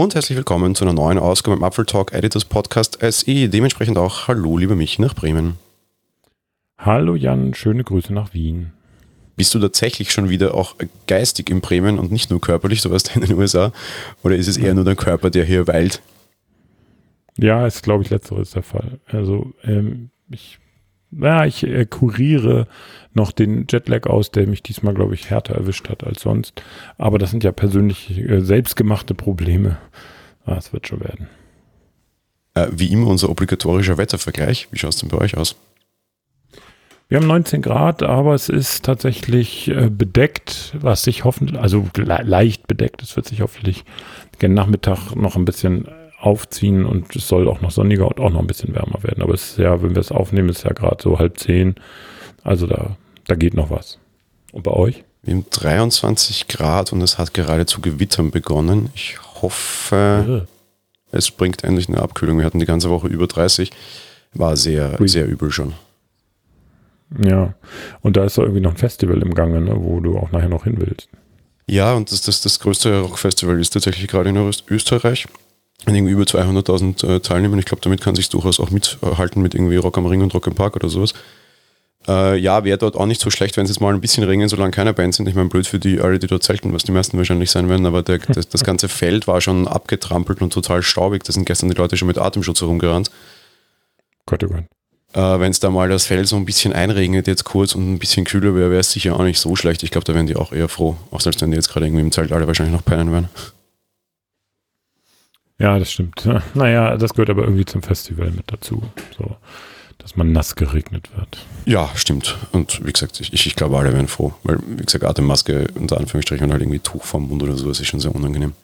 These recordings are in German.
Und herzlich willkommen zu einer neuen Ausgabe im Apfel Talk Editors Podcast SE. Dementsprechend auch Hallo, lieber Michi nach Bremen. Hallo Jan, schöne Grüße nach Wien. Bist du tatsächlich schon wieder auch geistig in Bremen und nicht nur körperlich, so was in den USA? Oder ist es eher nur dein Körper, der hier weilt? Ja, ist glaube ich letzteres der Fall. Also ähm, ich, na, ich äh, kuriere noch den Jetlag aus, der mich diesmal glaube ich härter erwischt hat als sonst. Aber das sind ja persönlich äh, selbstgemachte Probleme. Ah, es wird schon werden. Äh, wie immer unser obligatorischer Wettervergleich. Wie schaut es denn bei euch aus? Wir haben 19 Grad, aber es ist tatsächlich äh, bedeckt, was sich hoffentlich, also le leicht bedeckt, es wird sich hoffentlich gen Nachmittag noch ein bisschen aufziehen und es soll auch noch sonniger und auch noch ein bisschen wärmer werden. Aber es ist ja, wenn wir es aufnehmen, ist ja gerade so halb zehn. Also da, da geht noch was. Und bei euch? Wir haben 23 Grad und es hat gerade zu gewittern begonnen. Ich hoffe, ja. es bringt endlich eine Abkühlung. Wir hatten die ganze Woche über 30. War sehr, Ui. sehr übel schon. Ja, und da ist doch irgendwie noch ein Festival im Gange, ne, wo du auch nachher noch hin willst. Ja, und das, das, das größte Rockfestival ist tatsächlich gerade in Österreich. Mit irgendwie über 200.000 äh, Teilnehmern. Ich glaube, damit kann sich durchaus auch mithalten mit irgendwie Rock am Ring und Rock im Park oder sowas. Äh, ja, wäre dort auch nicht so schlecht, wenn es jetzt mal ein bisschen regnen, solange keine Bands sind. Ich meine, blöd für die alle, die dort zelten, was die meisten wahrscheinlich sein werden, aber der, das, das, ganze Feld war schon abgetrampelt und total staubig. Da sind gestern die Leute schon mit Atemschutz herumgerannt. Gott, oh Gott. Äh, wenn es da mal das Feld so ein bisschen einregnet jetzt kurz und ein bisschen kühler wäre, wäre es sicher auch nicht so schlecht. Ich glaube, da wären die auch eher froh, auch selbst wenn die jetzt gerade irgendwie im Zelt alle wahrscheinlich noch pennen werden. Ja, das stimmt. Naja, das gehört aber irgendwie zum Festival mit dazu. So, dass man nass geregnet wird. Ja, stimmt. Und wie gesagt, ich, ich glaube, alle wären froh. Weil, wie gesagt, Atemmaske unter Anführungsstrichen und halt irgendwie Tuch vom Mund oder so, das ist schon sehr unangenehm.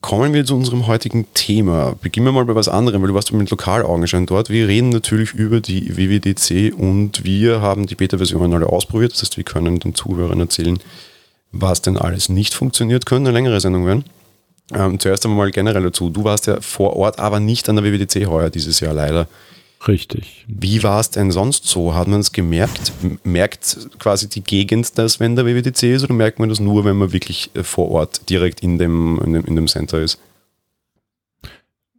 Kommen wir zu unserem heutigen Thema. Beginnen wir mal bei was anderem, weil du warst mit Lokalaugenschein dort. Wir reden natürlich über die WWDC und wir haben die Beta-Versionen alle ausprobiert. Das heißt, wir können den Zuhörern erzählen, was denn alles nicht funktioniert. Können eine längere Sendung werden. Ähm, zuerst einmal generell dazu. Du warst ja vor Ort, aber nicht an der WWDC heuer dieses Jahr leider. Richtig. Wie war es denn sonst so? Hat man es gemerkt? Merkt quasi die Gegend das, wenn der WWDC ist, oder merkt man das nur, wenn man wirklich äh, vor Ort direkt in dem, in dem, in dem Center ist?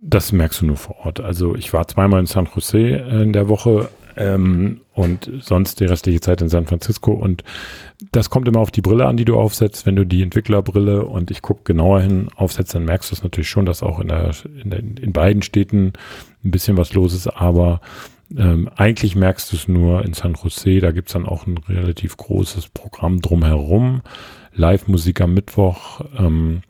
Das merkst du nur vor Ort. Also ich war zweimal in San Jose in der Woche ähm, und sonst die restliche Zeit in San Francisco. Und das kommt immer auf die Brille an, die du aufsetzt. Wenn du die Entwicklerbrille und ich gucke genauer hin aufsetzt, dann merkst du es natürlich schon, dass auch in, der, in, der, in beiden Städten ein bisschen was los ist. Aber ähm, eigentlich merkst du es nur in San Jose. Da gibt's dann auch ein relativ großes Programm drumherum. Live-Musik am Mittwoch. Ähm,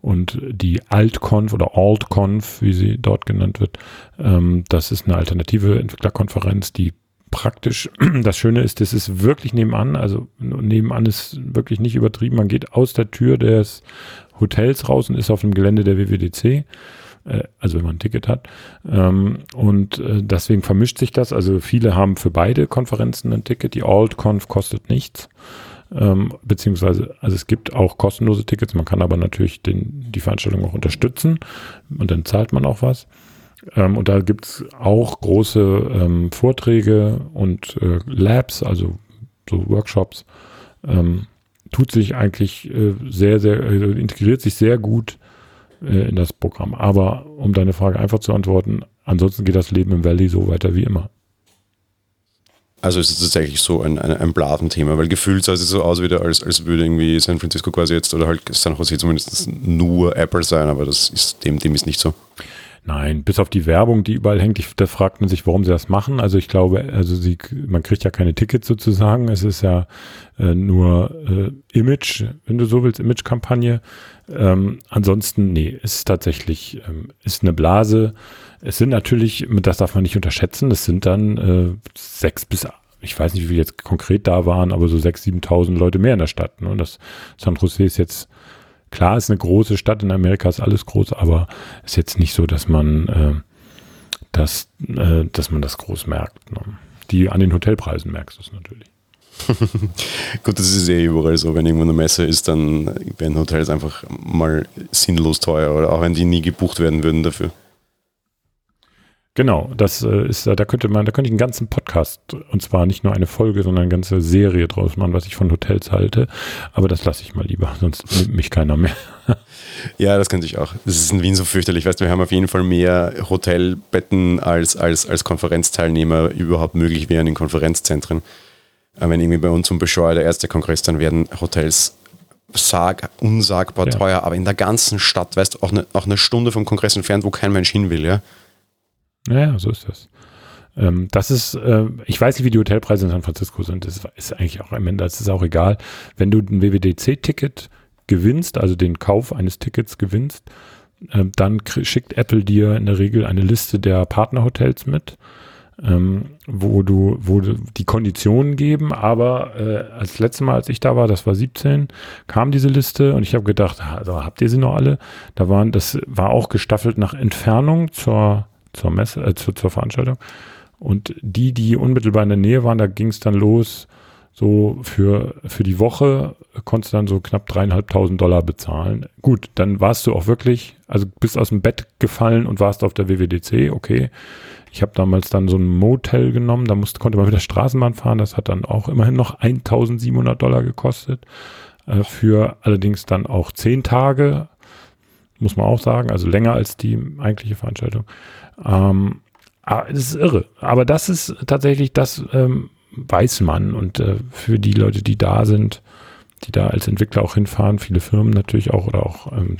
und die AltConf oder AltConf, wie sie dort genannt wird, ähm, das ist eine alternative Entwicklerkonferenz, die praktisch, das Schöne ist, das ist wirklich nebenan, also nebenan ist wirklich nicht übertrieben. Man geht aus der Tür des Hotels raus und ist auf dem Gelände der WWDC äh, also wenn man ein Ticket hat. Ähm, und äh, deswegen vermischt sich das. Also viele haben für beide Konferenzen ein Ticket. Die AltConf kostet nichts ähm, beziehungsweise, also es gibt auch kostenlose Tickets, man kann aber natürlich den, die Veranstaltung auch unterstützen und dann zahlt man auch was. Ähm, und da gibt's auch große ähm, Vorträge und äh, Labs, also so Workshops. Ähm, tut sich eigentlich äh, sehr, sehr, äh, integriert sich sehr gut äh, in das Programm. Aber um deine Frage einfach zu antworten, ansonsten geht das Leben im Valley so weiter wie immer. Also es ist tatsächlich so ein, ein, ein Blasenthema, weil gefühlt sah es so aus, wieder, als, als würde irgendwie San Francisco quasi jetzt oder halt San Jose zumindest nur Apple sein, aber das ist dem, dem ist nicht so. Nein, bis auf die Werbung, die überall hängt, ich, da fragt man sich, warum sie das machen. Also ich glaube, also sie, man kriegt ja keine Tickets sozusagen. Es ist ja äh, nur äh, Image, wenn du so willst, Image-Kampagne. Ähm, ansonsten, nee, ist tatsächlich, ähm, ist eine Blase. Es sind natürlich, das darf man nicht unterschätzen, es sind dann äh, sechs bis, ich weiß nicht, wie viele jetzt konkret da waren, aber so sechs, siebentausend Leute mehr in der Stadt. Ne? Das San Jose ist jetzt Klar, ist eine große Stadt, in Amerika ist alles groß, aber ist jetzt nicht so, dass man, äh, dass, äh, dass man das groß merkt. Ne? Die an den Hotelpreisen merkst du es natürlich. Gut, das ist eh überall so. Wenn irgendwo eine Messe ist, dann werden Hotels einfach mal sinnlos teuer oder auch wenn die nie gebucht werden würden dafür. Genau, das äh, ist, da könnte man, da könnte ich einen ganzen Podcast, und zwar nicht nur eine Folge, sondern eine ganze Serie draus machen, was ich von Hotels halte. Aber das lasse ich mal lieber, sonst nimmt mich keiner mehr. ja, das könnte ich auch. Das ist in Wien so fürchterlich. Weißt du, wir haben auf jeden Fall mehr Hotelbetten als, als, als Konferenzteilnehmer überhaupt möglich wären in Konferenzzentren. Aber wenn irgendwie bei uns zum Bescheuer der erste Kongress, dann werden Hotels sag, unsagbar ja. teuer, aber in der ganzen Stadt, weißt du, auch eine, auch eine Stunde vom Kongress entfernt, wo kein Mensch hin will, ja. Ja, so ist das. Ähm, das ist, äh, ich weiß nicht, wie die Hotelpreise in San Francisco sind. Das ist eigentlich auch am Ende, das ist auch egal. Wenn du ein WWDC-Ticket gewinnst, also den Kauf eines Tickets gewinnst, äh, dann schickt Apple dir in der Regel eine Liste der Partnerhotels mit ähm, wo du, wo du die Konditionen geben, aber äh, als letzte Mal, als ich da war, das war 17, kam diese Liste und ich habe gedacht, also habt ihr sie noch alle? Da waren, das war auch gestaffelt nach Entfernung zur, zur Messe, äh, zur, zur Veranstaltung. Und die, die unmittelbar in der Nähe waren, da ging es dann los, so für, für die Woche konntest du dann so knapp dreieinhalbtausend Dollar bezahlen. Gut, dann warst du auch wirklich, also bist aus dem Bett gefallen und warst auf der WWDC, okay. Ich habe damals dann so ein Motel genommen, da musste, konnte man wieder Straßenbahn fahren, das hat dann auch immerhin noch 1700 Dollar gekostet. Äh, für allerdings dann auch zehn Tage, muss man auch sagen, also länger als die eigentliche Veranstaltung. Ähm, ah, das ist irre. Aber das ist tatsächlich, das ähm, weiß man und äh, für die Leute, die da sind, die da als Entwickler auch hinfahren, viele Firmen natürlich auch oder auch, ähm,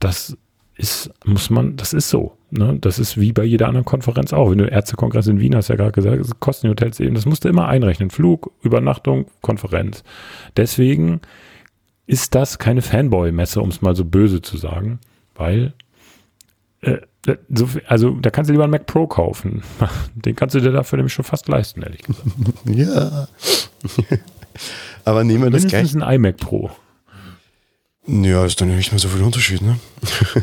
das ist, muss man, das ist so. Ne? Das ist wie bei jeder anderen Konferenz auch. Wenn du Ärztekongress in Wien hast ja gerade gesagt, kosten die Hotels eben, das musst du immer einrechnen. Flug, Übernachtung, Konferenz. Deswegen ist das keine Fanboy-Messe, um es mal so böse zu sagen, weil äh, so, also da kannst du lieber einen Mac Pro kaufen. Den kannst du dir dafür nämlich schon fast leisten, ehrlich gesagt. ja. Aber nehmen wir das gleich. ein iMac Pro. Ja, ist dann nicht mehr so viel Unterschied, ne?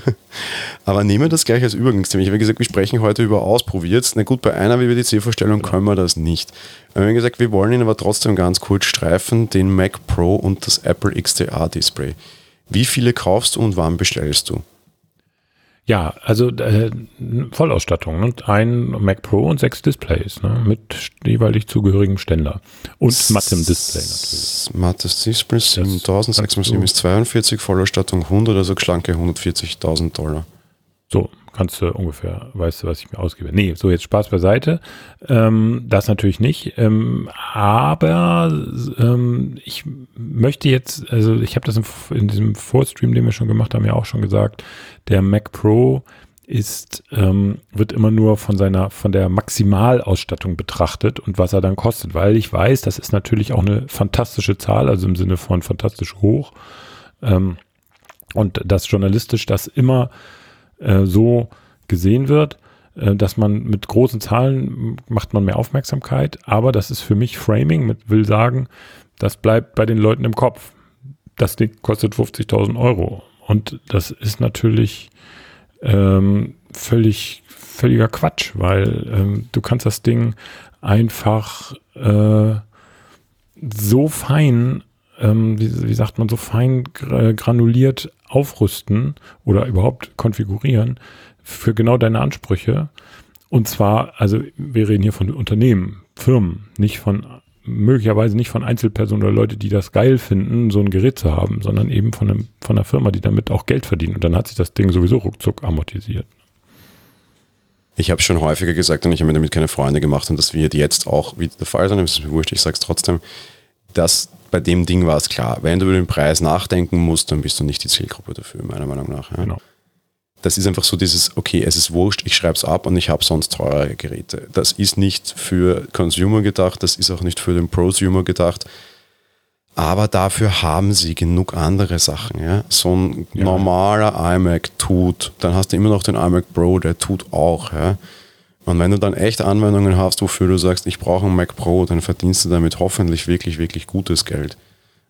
Aber nehmen wir das gleich als Übergangsthema. Ich habe gesagt, wir sprechen heute über ausprobiert. Na gut, bei einer WWDC-Vorstellung können wir das nicht. Wir haben gesagt, wir wollen ihn aber trotzdem ganz kurz streifen, den Mac Pro und das Apple XDR-Display. Wie viele kaufst du und wann bestellst du? Ja, also äh, Vollausstattung. Ne? Ein Mac Pro und sechs Displays ne? mit jeweilig zugehörigem Ständer. Und mattem Display natürlich. Mattes Display 7000, 6 x 7 ist 42, Vollausstattung 100, also schlanke 140.000 Dollar. So, kannst du ungefähr, weißt du, was ich mir ausgebe. Nee, so jetzt Spaß beiseite. Ähm, das natürlich nicht. Ähm, aber ähm, ich möchte jetzt, also ich habe das in, in, diesem Vorstream, den wir schon gemacht haben, ja auch schon gesagt, der Mac Pro ist, ähm, wird immer nur von seiner, von der Maximalausstattung betrachtet und was er dann kostet, weil ich weiß, das ist natürlich auch eine fantastische Zahl, also im Sinne von fantastisch hoch. Ähm, und dass journalistisch das immer äh, so gesehen wird, äh, dass man mit großen Zahlen macht man mehr Aufmerksamkeit, aber das ist für mich Framing, mit will sagen, das bleibt bei den Leuten im Kopf. Das Ding kostet 50.000 Euro und das ist natürlich ähm, völlig völliger Quatsch, weil ähm, du kannst das Ding einfach äh, so fein, ähm, wie, wie, sagt man, so fein granuliert aufrüsten oder überhaupt konfigurieren für genau deine Ansprüche. Und zwar, also wir reden hier von Unternehmen, Firmen, nicht von möglicherweise nicht von Einzelpersonen oder Leute, die das geil finden, so ein Gerät zu haben, sondern eben von, einem, von einer Firma, die damit auch Geld verdient. Und dann hat sich das Ding sowieso ruckzuck amortisiert. Ich habe schon häufiger gesagt und ich habe mir damit keine Freunde gemacht und das wird jetzt auch wieder der Fall sein, das ist mir wurscht, ich sage es trotzdem, dass bei dem Ding war es klar, wenn du über den Preis nachdenken musst, dann bist du nicht die Zielgruppe dafür, meiner Meinung nach. Ja. Genau. Das ist einfach so dieses, okay, es ist wurscht, ich schreibe es ab und ich habe sonst teurere Geräte. Das ist nicht für Consumer gedacht, das ist auch nicht für den Prosumer gedacht. Aber dafür haben sie genug andere Sachen. Ja? So ein ja. normaler iMac tut, dann hast du immer noch den iMac Pro, der tut auch. Ja? Und wenn du dann echt Anwendungen hast, wofür du sagst, ich brauche einen Mac Pro, dann verdienst du damit hoffentlich wirklich, wirklich gutes Geld.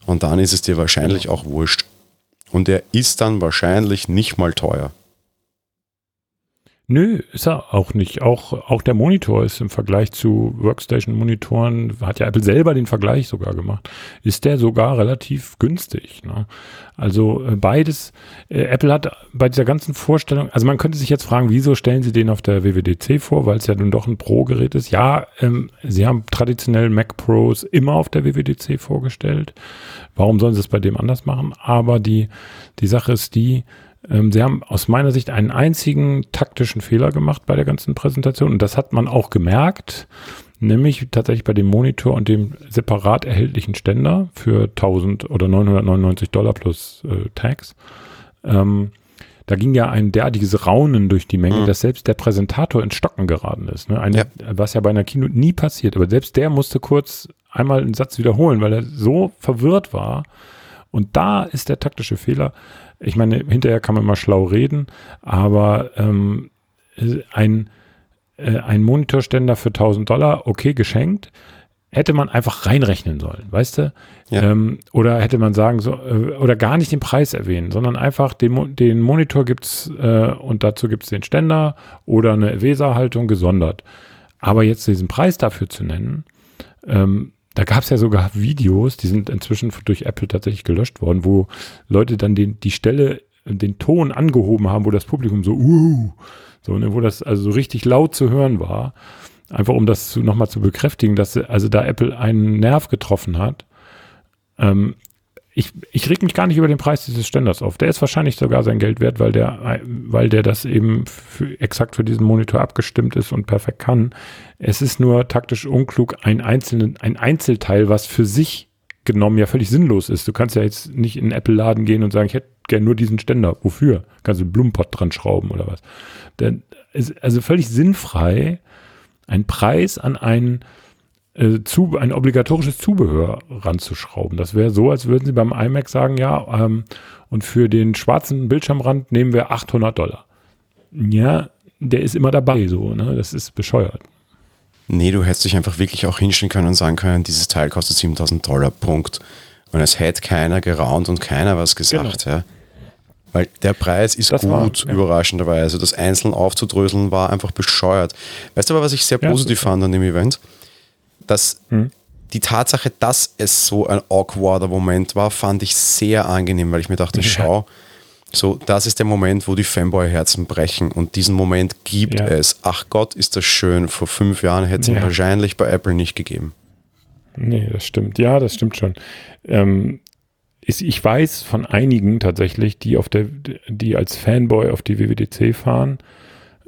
Und dann ist es dir wahrscheinlich auch wurscht. Und er ist dann wahrscheinlich nicht mal teuer. Nö, ist er auch nicht. Auch, auch der Monitor ist im Vergleich zu Workstation-Monitoren, hat ja Apple selber den Vergleich sogar gemacht, ist der sogar relativ günstig. Ne? Also äh, beides, äh, Apple hat bei dieser ganzen Vorstellung, also man könnte sich jetzt fragen, wieso stellen sie den auf der WWDC vor, weil es ja nun doch ein Pro-Gerät ist. Ja, ähm, sie haben traditionell Mac Pros immer auf der WWDC vorgestellt. Warum sollen sie es bei dem anders machen? Aber die, die Sache ist die, ähm, sie haben aus meiner Sicht einen einzigen taktischen Fehler gemacht bei der ganzen Präsentation und das hat man auch gemerkt, nämlich tatsächlich bei dem Monitor und dem separat erhältlichen Ständer für 1000 oder 999 Dollar plus äh, Tax. Ähm, da ging ja ein derartiges Raunen durch die Menge, mhm. dass selbst der Präsentator in Stocken geraten ist. Ne? Eine, ja. Was ja bei einer Keynote nie passiert, aber selbst der musste kurz einmal einen Satz wiederholen, weil er so verwirrt war. Und da ist der taktische Fehler, ich meine, hinterher kann man mal schlau reden, aber ähm, ein, äh, ein Monitorständer für 1000 Dollar, okay, geschenkt, hätte man einfach reinrechnen sollen, weißt du? Ja. Ähm, oder hätte man sagen so, äh, oder gar nicht den Preis erwähnen, sondern einfach den, den Monitor gibt's äh, und dazu gibt's den Ständer oder eine Weserhaltung gesondert. Aber jetzt diesen Preis dafür zu nennen, ähm, da gab es ja sogar Videos, die sind inzwischen durch Apple tatsächlich gelöscht worden, wo Leute dann den, die Stelle, den Ton angehoben haben, wo das Publikum so, uh, so, ne, wo das also so richtig laut zu hören war. Einfach um das nochmal zu bekräftigen, dass also da Apple einen Nerv getroffen hat. Ähm, ich, ich reg mich gar nicht über den Preis dieses Ständers auf. Der ist wahrscheinlich sogar sein Geld wert, weil der, weil der das eben für, exakt für diesen Monitor abgestimmt ist und perfekt kann. Es ist nur taktisch unklug, ein, einzelnen, ein Einzelteil, was für sich genommen ja völlig sinnlos ist. Du kannst ja jetzt nicht in einen Apple-Laden gehen und sagen, ich hätte gerne nur diesen Ständer. Wofür? Kannst du einen Blumenpott dran schrauben oder was? Denn, ist also völlig sinnfrei, einen Preis an einen äh, zu, ein obligatorisches Zubehör ranzuschrauben. Das wäre so, als würden sie beim iMac sagen, ja, ähm, und für den schwarzen Bildschirmrand nehmen wir 800 Dollar. Ja, der ist immer dabei, so, ne? Das ist bescheuert. Nee, du hättest dich einfach wirklich auch hinstellen können und sagen können, dieses Teil kostet 7000 Dollar, Punkt. Und es hätte keiner geraunt und keiner was gesagt, genau. ja. Weil der Preis ist das gut, war, ja. überraschenderweise. Das einzeln aufzudröseln war einfach bescheuert. Weißt du aber, was ich sehr positiv ja, fand an dem Event? Dass hm. die Tatsache, dass es so ein awkwarder Moment war, fand ich sehr angenehm, weil ich mir dachte, ja. schau, so, das ist der Moment, wo die Fanboy-Herzen brechen und diesen Moment gibt ja. es. Ach Gott, ist das schön. Vor fünf Jahren hätte es ja. ihn wahrscheinlich bei Apple nicht gegeben. Nee, das stimmt. Ja, das stimmt schon. Ähm, ist, ich weiß von einigen tatsächlich, die auf der, die als Fanboy auf die WWDC fahren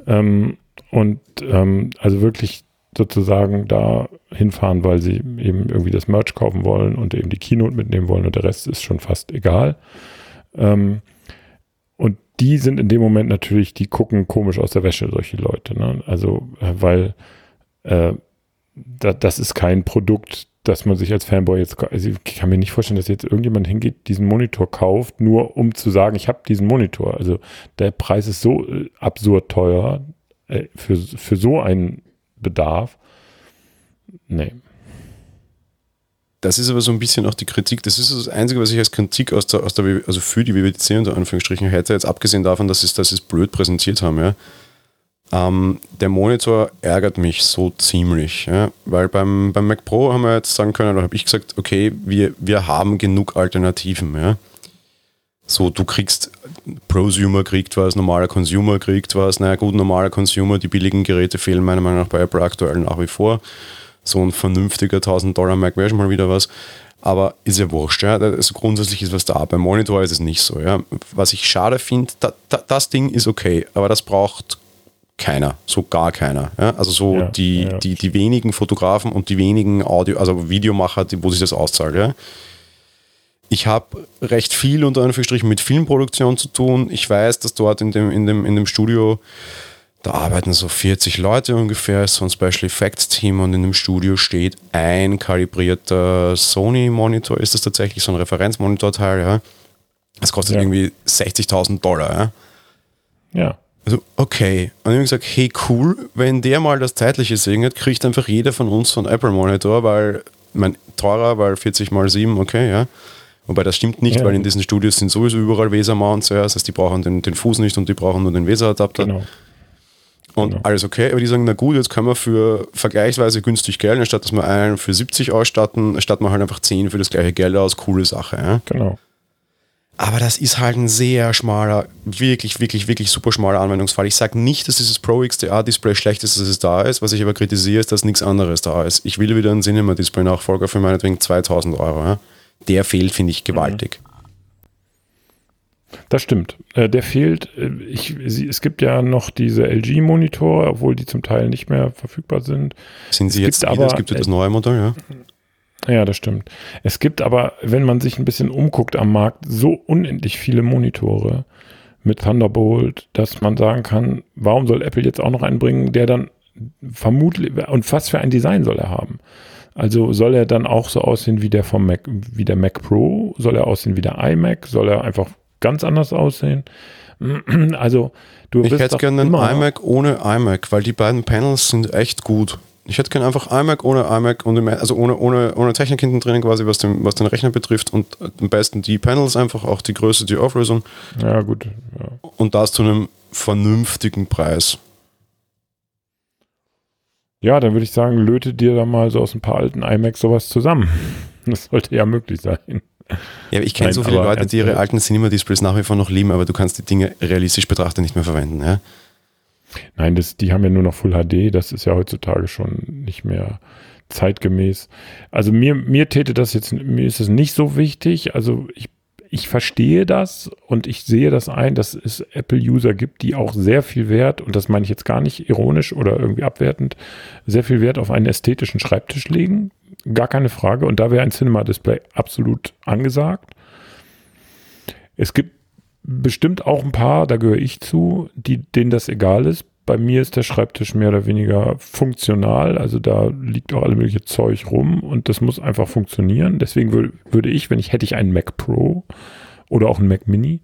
ähm, und ähm, also wirklich sozusagen da hinfahren, weil sie eben irgendwie das Merch kaufen wollen und eben die Keynote mitnehmen wollen und der Rest ist schon fast egal. Ähm, und die sind in dem Moment natürlich, die gucken komisch aus der Wäsche, solche Leute. Ne? Also, äh, weil äh, da, das ist kein Produkt, das man sich als Fanboy jetzt, also ich kann mir nicht vorstellen, dass jetzt irgendjemand hingeht, diesen Monitor kauft, nur um zu sagen, ich habe diesen Monitor. Also der Preis ist so äh, absurd teuer äh, für, für so einen Bedarf. Nee. Das ist aber so ein bisschen auch die Kritik. Das ist das Einzige, was ich als Kritik aus der, aus der also für die WWDC unter Anführungsstrichen hätte, jetzt abgesehen davon, dass sie es, dass es blöd präsentiert haben, ja. Ähm, der Monitor ärgert mich so ziemlich, ja, weil beim, beim Mac Pro haben wir jetzt sagen können, oder habe ich gesagt, okay, wir, wir haben genug Alternativen, ja. So, du kriegst, Prosumer kriegt was, normaler Consumer kriegt was. Naja, gut, normaler Consumer, die billigen Geräte fehlen meiner Meinung nach bei Apple aktuell nach wie vor. So ein vernünftiger 1000 Dollar Mac wäre schon mal wieder was. Aber ist ja wurscht, ja. Also grundsätzlich ist was da. Beim Monitor ist es nicht so, ja. Was ich schade finde, da, da, das Ding ist okay, aber das braucht keiner, so gar keiner. Ja? Also so ja, die, ja. Die, die wenigen Fotografen und die wenigen Audio, also Videomacher, die, wo sich das auszahlt, ja ich habe recht viel unter Anführungsstrichen mit Filmproduktion zu tun. Ich weiß, dass dort in dem, in dem, in dem Studio, da arbeiten so 40 Leute ungefähr, so ein Special Effects Team und in dem Studio steht ein kalibrierter Sony-Monitor, ist das tatsächlich so ein Referenzmonitorteil, ja. Das kostet ja. irgendwie 60.000 Dollar, ja. Ja. Also, okay. Und ich habe gesagt, hey, cool, wenn der mal das Zeitliche segnet, kriegt einfach jeder von uns so einen Apple-Monitor, weil, mein, teurer, weil 40 mal 7, okay, ja. Wobei das stimmt nicht, ja. weil in diesen Studios sind sowieso überall Weser-Mounts, ja. das heißt, die brauchen den, den Fuß nicht und die brauchen nur den Weser-Adapter. Genau. Und Genau. alles okay, aber die sagen, na gut, jetzt können wir für vergleichsweise günstig Geld, anstatt dass wir einen für 70 ausstatten, statten wir halt einfach 10 für das gleiche Geld aus. Coole Sache. Ja? Genau. Aber das ist halt ein sehr schmaler, wirklich, wirklich, wirklich super schmaler Anwendungsfall. Ich sage nicht, dass dieses Pro XDR-Display schlecht ist, dass es da ist. Was ich aber kritisiere, ist, dass nichts anderes da ist. Ich will wieder einen Cinema-Display-Nachfolger für meinetwegen 2000 Euro. Ja? Der fehlt, finde ich, gewaltig. Das stimmt. Äh, der fehlt. Äh, ich, es gibt ja noch diese LG-Monitore, obwohl die zum Teil nicht mehr verfügbar sind. Sind sie Es jetzt aber- es gibt ja das neue Modell, ja. Ja, das stimmt. Es gibt aber, wenn man sich ein bisschen umguckt am Markt, so unendlich viele Monitore mit Thunderbolt, dass man sagen kann, warum soll Apple jetzt auch noch einen bringen, der dann vermutlich, und was für ein Design soll er haben? Also soll er dann auch so aussehen wie der vom Mac, wie der Mac Pro? Soll er aussehen wie der iMac? Soll er einfach ganz anders aussehen? Also du Ich hätte gerne einen iMac ohne iMac, weil die beiden Panels sind echt gut. Ich hätte gerne einfach iMac ohne iMac und also ohne, ohne, ohne Technik hinten drin quasi, was den, was den Rechner betrifft und am besten die Panels einfach, auch die Größe, die Auflösung Ja, gut. Ja. und das zu einem vernünftigen Preis. Ja, dann würde ich sagen, löte dir da mal so aus ein paar alten iMacs sowas zusammen. Das sollte ja möglich sein. Ja, ich kenne so viele Leute, die ihre alten Cinema-Displays nach wie vor noch lieben, aber du kannst die Dinge realistisch betrachtet nicht mehr verwenden. Ja? Nein, das, die haben ja nur noch Full HD. Das ist ja heutzutage schon nicht mehr zeitgemäß. Also mir, mir täte das jetzt, mir ist es nicht so wichtig. Also ich, ich verstehe das und ich sehe das ein, dass es Apple-User gibt, die auch sehr viel Wert, und das meine ich jetzt gar nicht ironisch oder irgendwie abwertend, sehr viel Wert auf einen ästhetischen Schreibtisch legen. Gar keine Frage. Und da wäre ein Cinema-Display absolut angesagt. Es gibt bestimmt auch ein paar, da gehöre ich zu, die, denen das egal ist. Bei mir ist der Schreibtisch mehr oder weniger funktional, also da liegt auch alle mögliche Zeug rum und das muss einfach funktionieren. Deswegen wür würde ich, wenn ich hätte ich einen Mac Pro oder auch einen Mac Mini,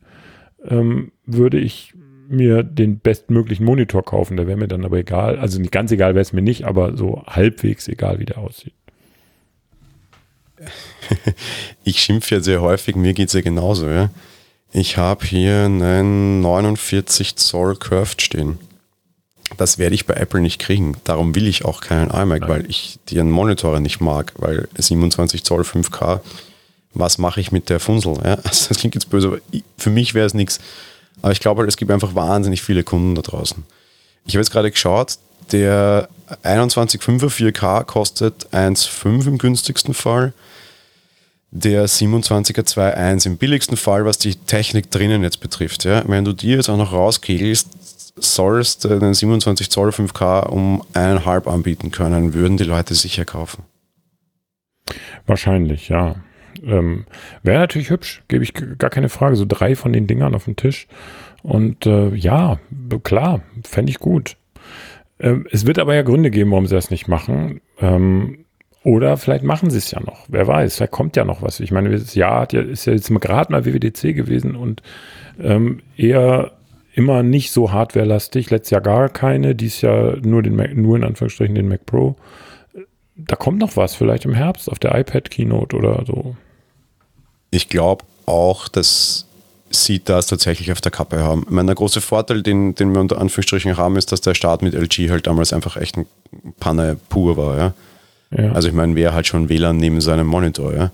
ähm, würde ich mir den bestmöglichen Monitor kaufen. Der wäre mir dann aber egal. Also nicht ganz egal wäre es mir nicht, aber so halbwegs egal, wie der aussieht. Ich schimpfe ja sehr häufig, mir geht es ja genauso. Ja? Ich habe hier einen 49 Zoll Curved stehen. Das werde ich bei Apple nicht kriegen. Darum will ich auch keinen iMac, weil ich die Monitore nicht mag, weil 27 Zoll 5K, was mache ich mit der Funsel? Ja? Also das klingt jetzt böse, aber für mich wäre es nichts. Aber ich glaube halt, es gibt einfach wahnsinnig viele Kunden da draußen. Ich habe jetzt gerade geschaut, der 21,5er 4K kostet 1,5 im günstigsten Fall der 27er 2.1 im billigsten Fall, was die Technik drinnen jetzt betrifft. Ja? Wenn du die jetzt auch noch rauskegelst, sollst du den 27 Zoll 5K um eineinhalb anbieten können, würden die Leute sicher kaufen. Wahrscheinlich, ja. Ähm, Wäre natürlich hübsch, gebe ich gar keine Frage. So drei von den Dingern auf dem Tisch. Und äh, ja, klar, fände ich gut. Ähm, es wird aber ja Gründe geben, warum sie das nicht machen. Ähm, oder vielleicht machen sie es ja noch. Wer weiß, vielleicht kommt ja noch was. Ich meine, das Jahr ist ja jetzt gerade mal WWDC gewesen und ähm, eher immer nicht so hardwarelastig. Letztes Jahr gar keine, dies Jahr nur den Mac, nur in Anführungsstrichen den Mac Pro. Da kommt noch was, vielleicht im Herbst auf der iPad Keynote oder so. Ich glaube auch, dass sie das tatsächlich auf der Kappe haben. Ich meine, der große Vorteil, den, den wir unter Anführungsstrichen haben, ist, dass der Start mit LG halt damals einfach echt ein Panne pur war. Ja? Ja. Also ich meine, wer halt schon WLAN neben seinem Monitor, ja.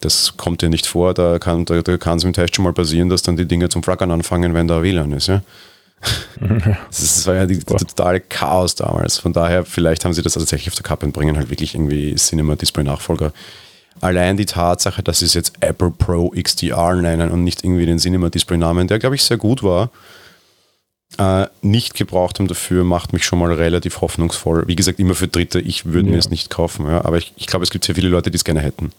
Das kommt ja nicht vor, da kann da, da kann es im Test schon mal passieren, dass dann die Dinge zum Flackern anfangen, wenn da WLAN ist, ja. Das, war ja die, totale Chaos damals. Von daher, vielleicht haben sie das tatsächlich auf der Kappe und bringen halt wirklich irgendwie Cinema-Display-Nachfolger. Allein die Tatsache, dass sie es jetzt Apple Pro XDR nennen und nicht irgendwie den Cinema-Display-Namen, der glaube ich sehr gut war, äh, nicht gebraucht haben dafür, macht mich schon mal relativ hoffnungsvoll. Wie gesagt, immer für Dritte, ich würde mir Ja. es nicht kaufen, ja, aber ich, ich glaube, es gibt sehr viele Leute, die es gerne hätten.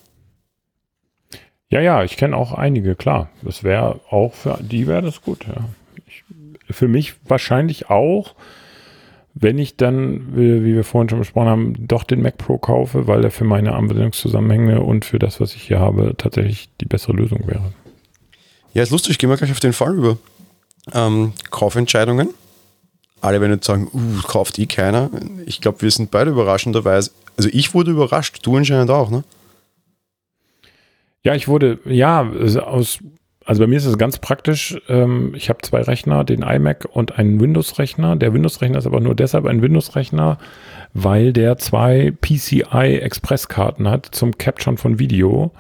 Ja, ja, ich kenne auch einige, klar. Das wäre auch für die wäre das gut, ja. Ich, für mich wahrscheinlich auch, wenn ich dann, wie, wir vorhin schon besprochen haben, doch den Mac Pro kaufe, weil er für meine Anwendungszusammenhänge und für das, was ich hier habe, tatsächlich die bessere Lösung wäre. Ja, ist lustig, gehen wir gleich auf den Fall über. Ähm, Kaufentscheidungen. Alle werden jetzt sagen, uh, kauft eh keiner. Ich glaube, wir sind beide überraschenderweise. Also ich wurde überrascht, du anscheinend auch, ne? Ja, ich wurde, ja, aus, also bei mir ist es ganz praktisch. Ähm, ich habe zwei Rechner, den iMac und einen Windows-Rechner. Der Windows-Rechner ist aber nur deshalb ein Windows-Rechner, weil der zwei PCI-Express-Karten hat zum Capturen von Video.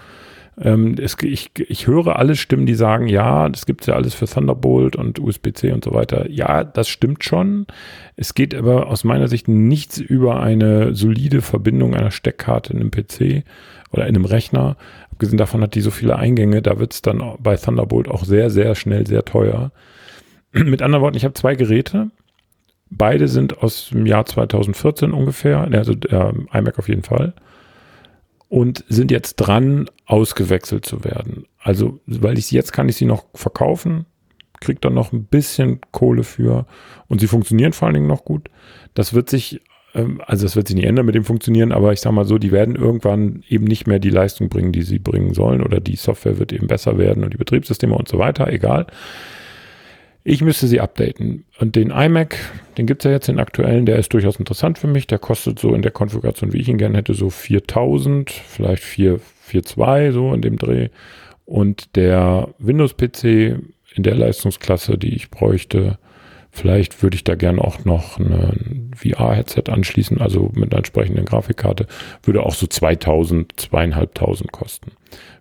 Ähm, es, ich, ich höre alle Stimmen, die sagen, ja, das gibt es ja alles für Thunderbolt und USB-C und so weiter. Ja, das stimmt schon. Es geht aber aus meiner Sicht nichts über eine solide Verbindung einer Steckkarte in einem PC oder in einem Rechner. Abgesehen davon hat die so viele Eingänge, da wird es dann bei Thunderbolt auch sehr, sehr schnell sehr teuer. Mit anderen Worten, ich habe zwei Geräte. Beide sind aus dem Jahr 2014 ungefähr, also der iMac auf jeden Fall und sind jetzt dran, ausgewechselt zu werden. Also, weil ich sie jetzt kann ich sie noch verkaufen, kriege dann noch ein bisschen Kohle für und sie funktionieren vor allen Dingen noch gut. Das wird sich, ähm, also das wird sich nicht ändern mit dem Funktionieren, aber ich sag mal so, die werden irgendwann eben nicht mehr die Leistung bringen, die sie bringen sollen oder die Software wird eben besser werden und die Betriebssysteme und so weiter, egal. Ich müsste sie updaten. Und den iMac, den gibt es ja jetzt, den aktuellen, der ist durchaus interessant für mich. Der kostet so in der Konfiguration, wie ich ihn gerne hätte, so 4000, vielleicht 4,2 so in dem Dreh. Und der Windows-PC in der Leistungsklasse, die ich bräuchte, vielleicht würde ich da gerne auch noch ein VR-Headset anschließen, also mit einer entsprechenden Grafikkarte, würde auch so 2000, 2500 kosten.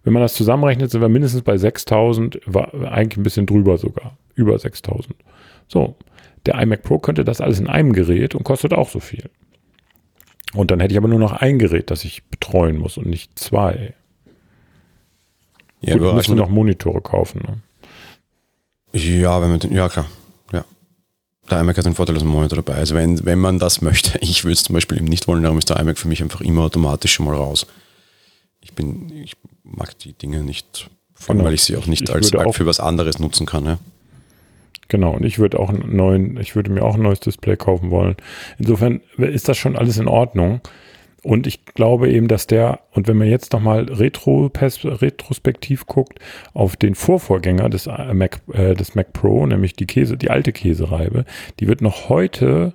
Wenn man das zusammenrechnet, sind wir mindestens bei 6000, war eigentlich ein bisschen drüber sogar über 6000. So, der iMac Pro könnte das alles in einem Gerät und kostet auch so viel. Und dann hätte ich aber nur noch ein Gerät, das ich betreuen muss und nicht zwei. Ja, Gut, müssen noch Monitore kaufen. Ne? Ja, wenn man den, ja klar. Der iMac hat den Vorteil, dass ein Monitor dabei ist. Also wenn, wenn man das möchte, ich würde es zum Beispiel eben nicht wollen, darum ist der iMac für mich einfach immer automatisch schon mal raus. Ich bin, ich mag die Dinge nicht, vor allem, genau. weil ich sie auch nicht ich als auch für was anderes nutzen kann. Ja. Genau, und ich würde auch einen neuen, ich würde mir auch ein neues Display kaufen wollen. Insofern ist das schon alles in Ordnung. Und ich glaube eben, dass der, und wenn man jetzt nochmal retro, retrospektiv guckt, auf den Vorvorgänger des äh, Mac, äh, des Mac Pro, nämlich die Käse, die alte Käsereibe, die wird noch heute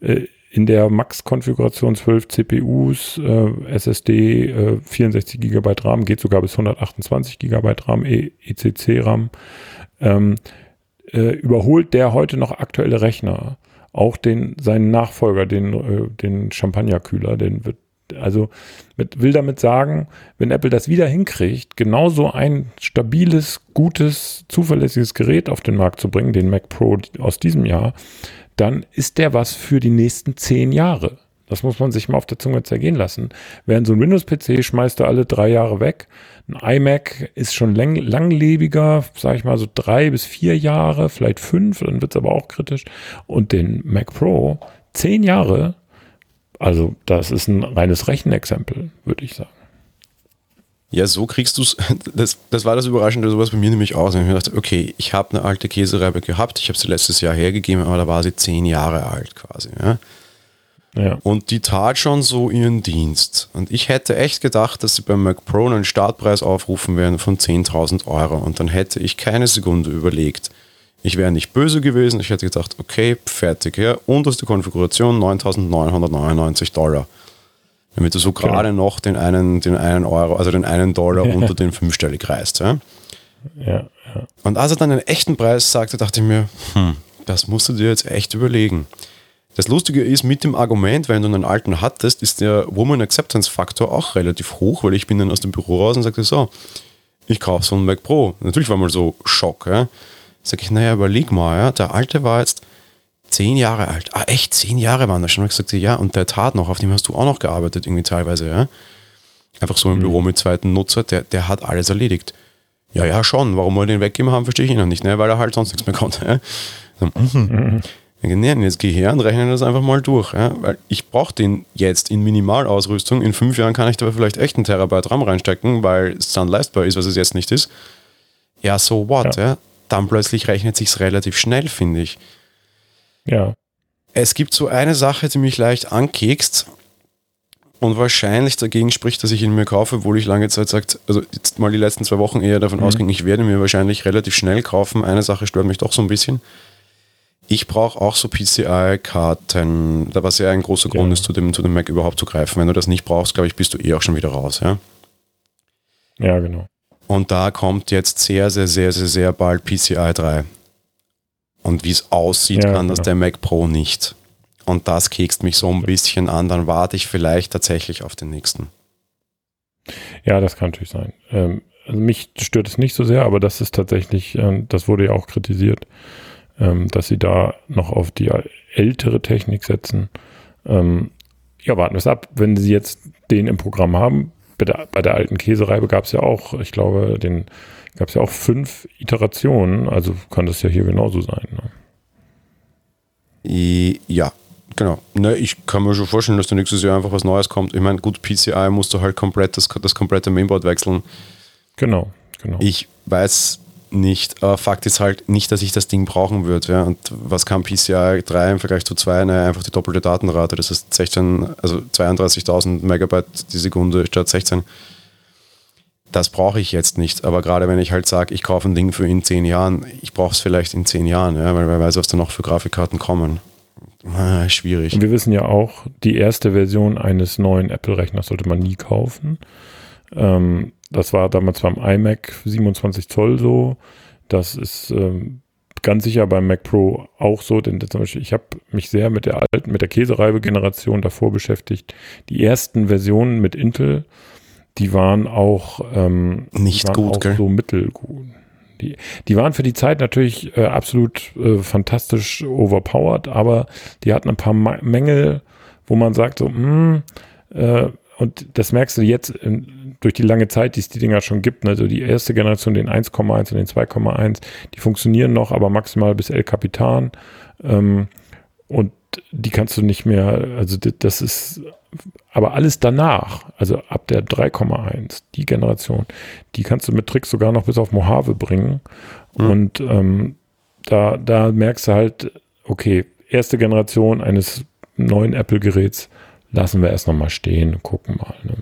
äh, in der Max-Konfiguration 12 CPUs, äh, SSD, äh, 64 GB RAM, geht sogar bis 128 GB RAM, e ECC RAM. Ähm, äh, überholt der heute noch aktuelle Rechner auch den seinen Nachfolger, den, äh, den Champagnerkühler, den wird also mit, will damit sagen, wenn Apple das wieder hinkriegt, genauso ein stabiles, gutes, zuverlässiges Gerät auf den Markt zu bringen, den Mac Pro aus diesem Jahr, dann ist der was für die nächsten zehn Jahre. Das muss man sich mal auf der Zunge zergehen lassen. Während so ein Windows-PC schmeißt du alle drei Jahre weg. Ein iMac ist schon lang, langlebiger, sage ich mal so drei bis vier Jahre, vielleicht fünf, dann wird es aber auch kritisch. Und den Mac Pro zehn Jahre, also das ist ein reines Rechenexempel, würde ich sagen. Ja, so kriegst du es. Das, das war das Überraschende, sowas bei mir nämlich aus. Und ich dachte, okay, ich habe eine alte Käsereibe gehabt, ich habe sie letztes Jahr hergegeben, aber da war sie zehn Jahre alt quasi. Ja. Ja. Und die tat schon so ihren Dienst. Und ich hätte echt gedacht, dass sie beim Mac Pro einen Startpreis aufrufen werden von 10.000 Euro. Und dann hätte ich keine Sekunde überlegt. Ich wäre nicht böse gewesen. Ich hätte gedacht, okay, fertig. Ja, unterste Konfiguration 9.999 Dollar. Damit du so gerade genau. noch den einen, den einen Euro, also den einen Dollar ja. unter den fünfstellig reißt. Ja? Ja, ja. Und als er dann einen echten Preis sagte, dachte ich mir, hm, das musst du dir jetzt echt überlegen. Das Lustige ist, mit dem Argument, wenn du einen alten hattest, ist der Woman Acceptance Faktor auch relativ hoch, weil ich bin dann aus dem Büro raus und sagte so, ich kaufe so einen Mac Pro. Natürlich war mal so Schock. Ja. Sag ich, naja, überleg mal, ja, der alte war jetzt zehn Jahre alt. Ah, echt, zehn Jahre waren das schon. Und ich sagte, ja, und der tat noch, auf dem hast du auch noch gearbeitet, irgendwie teilweise, ja. Einfach so im mhm. Büro mit zweiten Nutzer, der, der hat alles erledigt. Ja, ja, schon. Warum wir den weggeben haben, verstehe ich noch nicht, ne? weil er halt sonst nichts mehr konnte. Ja? So, mhm. Nee, jetzt geh her und rechne das einfach mal durch. Ja? Weil ich brauche den jetzt in Minimalausrüstung. In fünf Jahren kann ich da vielleicht echt einen Terabyte RAM reinstecken, weil es dann leistbar ist, was es jetzt nicht ist. Ja, so what? Ja. ja? Dann plötzlich rechnet sich relativ schnell, finde ich. Ja. Es gibt so eine Sache, die mich leicht ankekst und wahrscheinlich dagegen spricht, dass ich ihn mir kaufe, obwohl ich lange Zeit sagt, also jetzt mal die letzten zwei Wochen eher davon mhm. ausging, ich werde mir wahrscheinlich relativ schnell kaufen. Eine Sache stört mich doch so ein bisschen ich brauche auch so PCI-Karten, was ja ein großer Grund ja. ist, zu dem, zu dem Mac überhaupt zu greifen. Wenn du das nicht brauchst, glaube ich, bist du eh auch schon wieder raus. Ja, ja genau. Und da kommt jetzt sehr, sehr, sehr, sehr, sehr bald PCI 3. Und wie es aussieht, ja, kann genau. das der Mac Pro nicht. Und das kekst mich so ein bisschen an. Dann warte ich vielleicht tatsächlich auf den nächsten. Ja, das kann natürlich sein. Ähm, also mich stört es nicht so sehr, aber das ist tatsächlich, äh, das wurde ja auch kritisiert, ähm, dass sie da noch auf die ältere Technik setzen. Ähm, ja, warten wir es ab. Wenn sie jetzt den im Programm haben, bei der, bei der alten Käsereibe gab es ja auch, ich glaube, den gab es ja auch fünf Iterationen, also kann das ja hier genauso sein. Ne? Ja, genau. Ne, ich kann mir schon vorstellen, dass da nächstes Jahr einfach was Neues kommt. Ich meine, gut, PCI musst du halt komplett das, das komplette Mainboard wechseln. Genau, genau. Ich weiß nicht, aber Fakt ist halt nicht, dass ich das Ding brauchen würde. Ja. Und was kann PCI 3 im Vergleich zu 2? Ne, einfach die doppelte Datenrate. Das ist 16, also 32.000 Megabyte die Sekunde statt 16. Das brauche ich jetzt nicht. Aber gerade wenn ich halt sage, ich kaufe ein Ding für in 10 Jahren, ich brauche es vielleicht in 10 Jahren, ja, weil wer weiß, was da noch für Grafikkarten kommen. Ah, schwierig. Wir wissen ja auch, die erste Version eines neuen Apple-Rechners sollte man nie kaufen. Ähm, das war damals beim iMac 27 Zoll so. Das ist ähm, ganz sicher beim Mac Pro auch so, denn zum Beispiel, ich habe mich sehr mit der alten, mit der Käsereibe-Generation davor beschäftigt. Die ersten Versionen mit Intel, die waren auch ähm, nicht waren gut, auch gell? so mittelgut. Die, die waren für die Zeit natürlich äh, absolut äh, fantastisch overpowered, aber die hatten ein paar Ma Mängel, wo man sagt so, mh, hm, äh, und das merkst du jetzt in, durch die lange Zeit, die es die Dinger schon gibt. Also die erste Generation, den 1,1 und den 2,1, die funktionieren noch, aber maximal bis El Capitan. Ähm, und die kannst du nicht mehr, also das ist, aber alles danach, also ab der 3,1, die Generation, die kannst du mit Tricks sogar noch bis auf Mojave bringen. Mhm. Und ähm, da, da merkst du halt, okay, erste Generation eines neuen Apple-Geräts lassen wir erst nochmal stehen und gucken mal. Ne?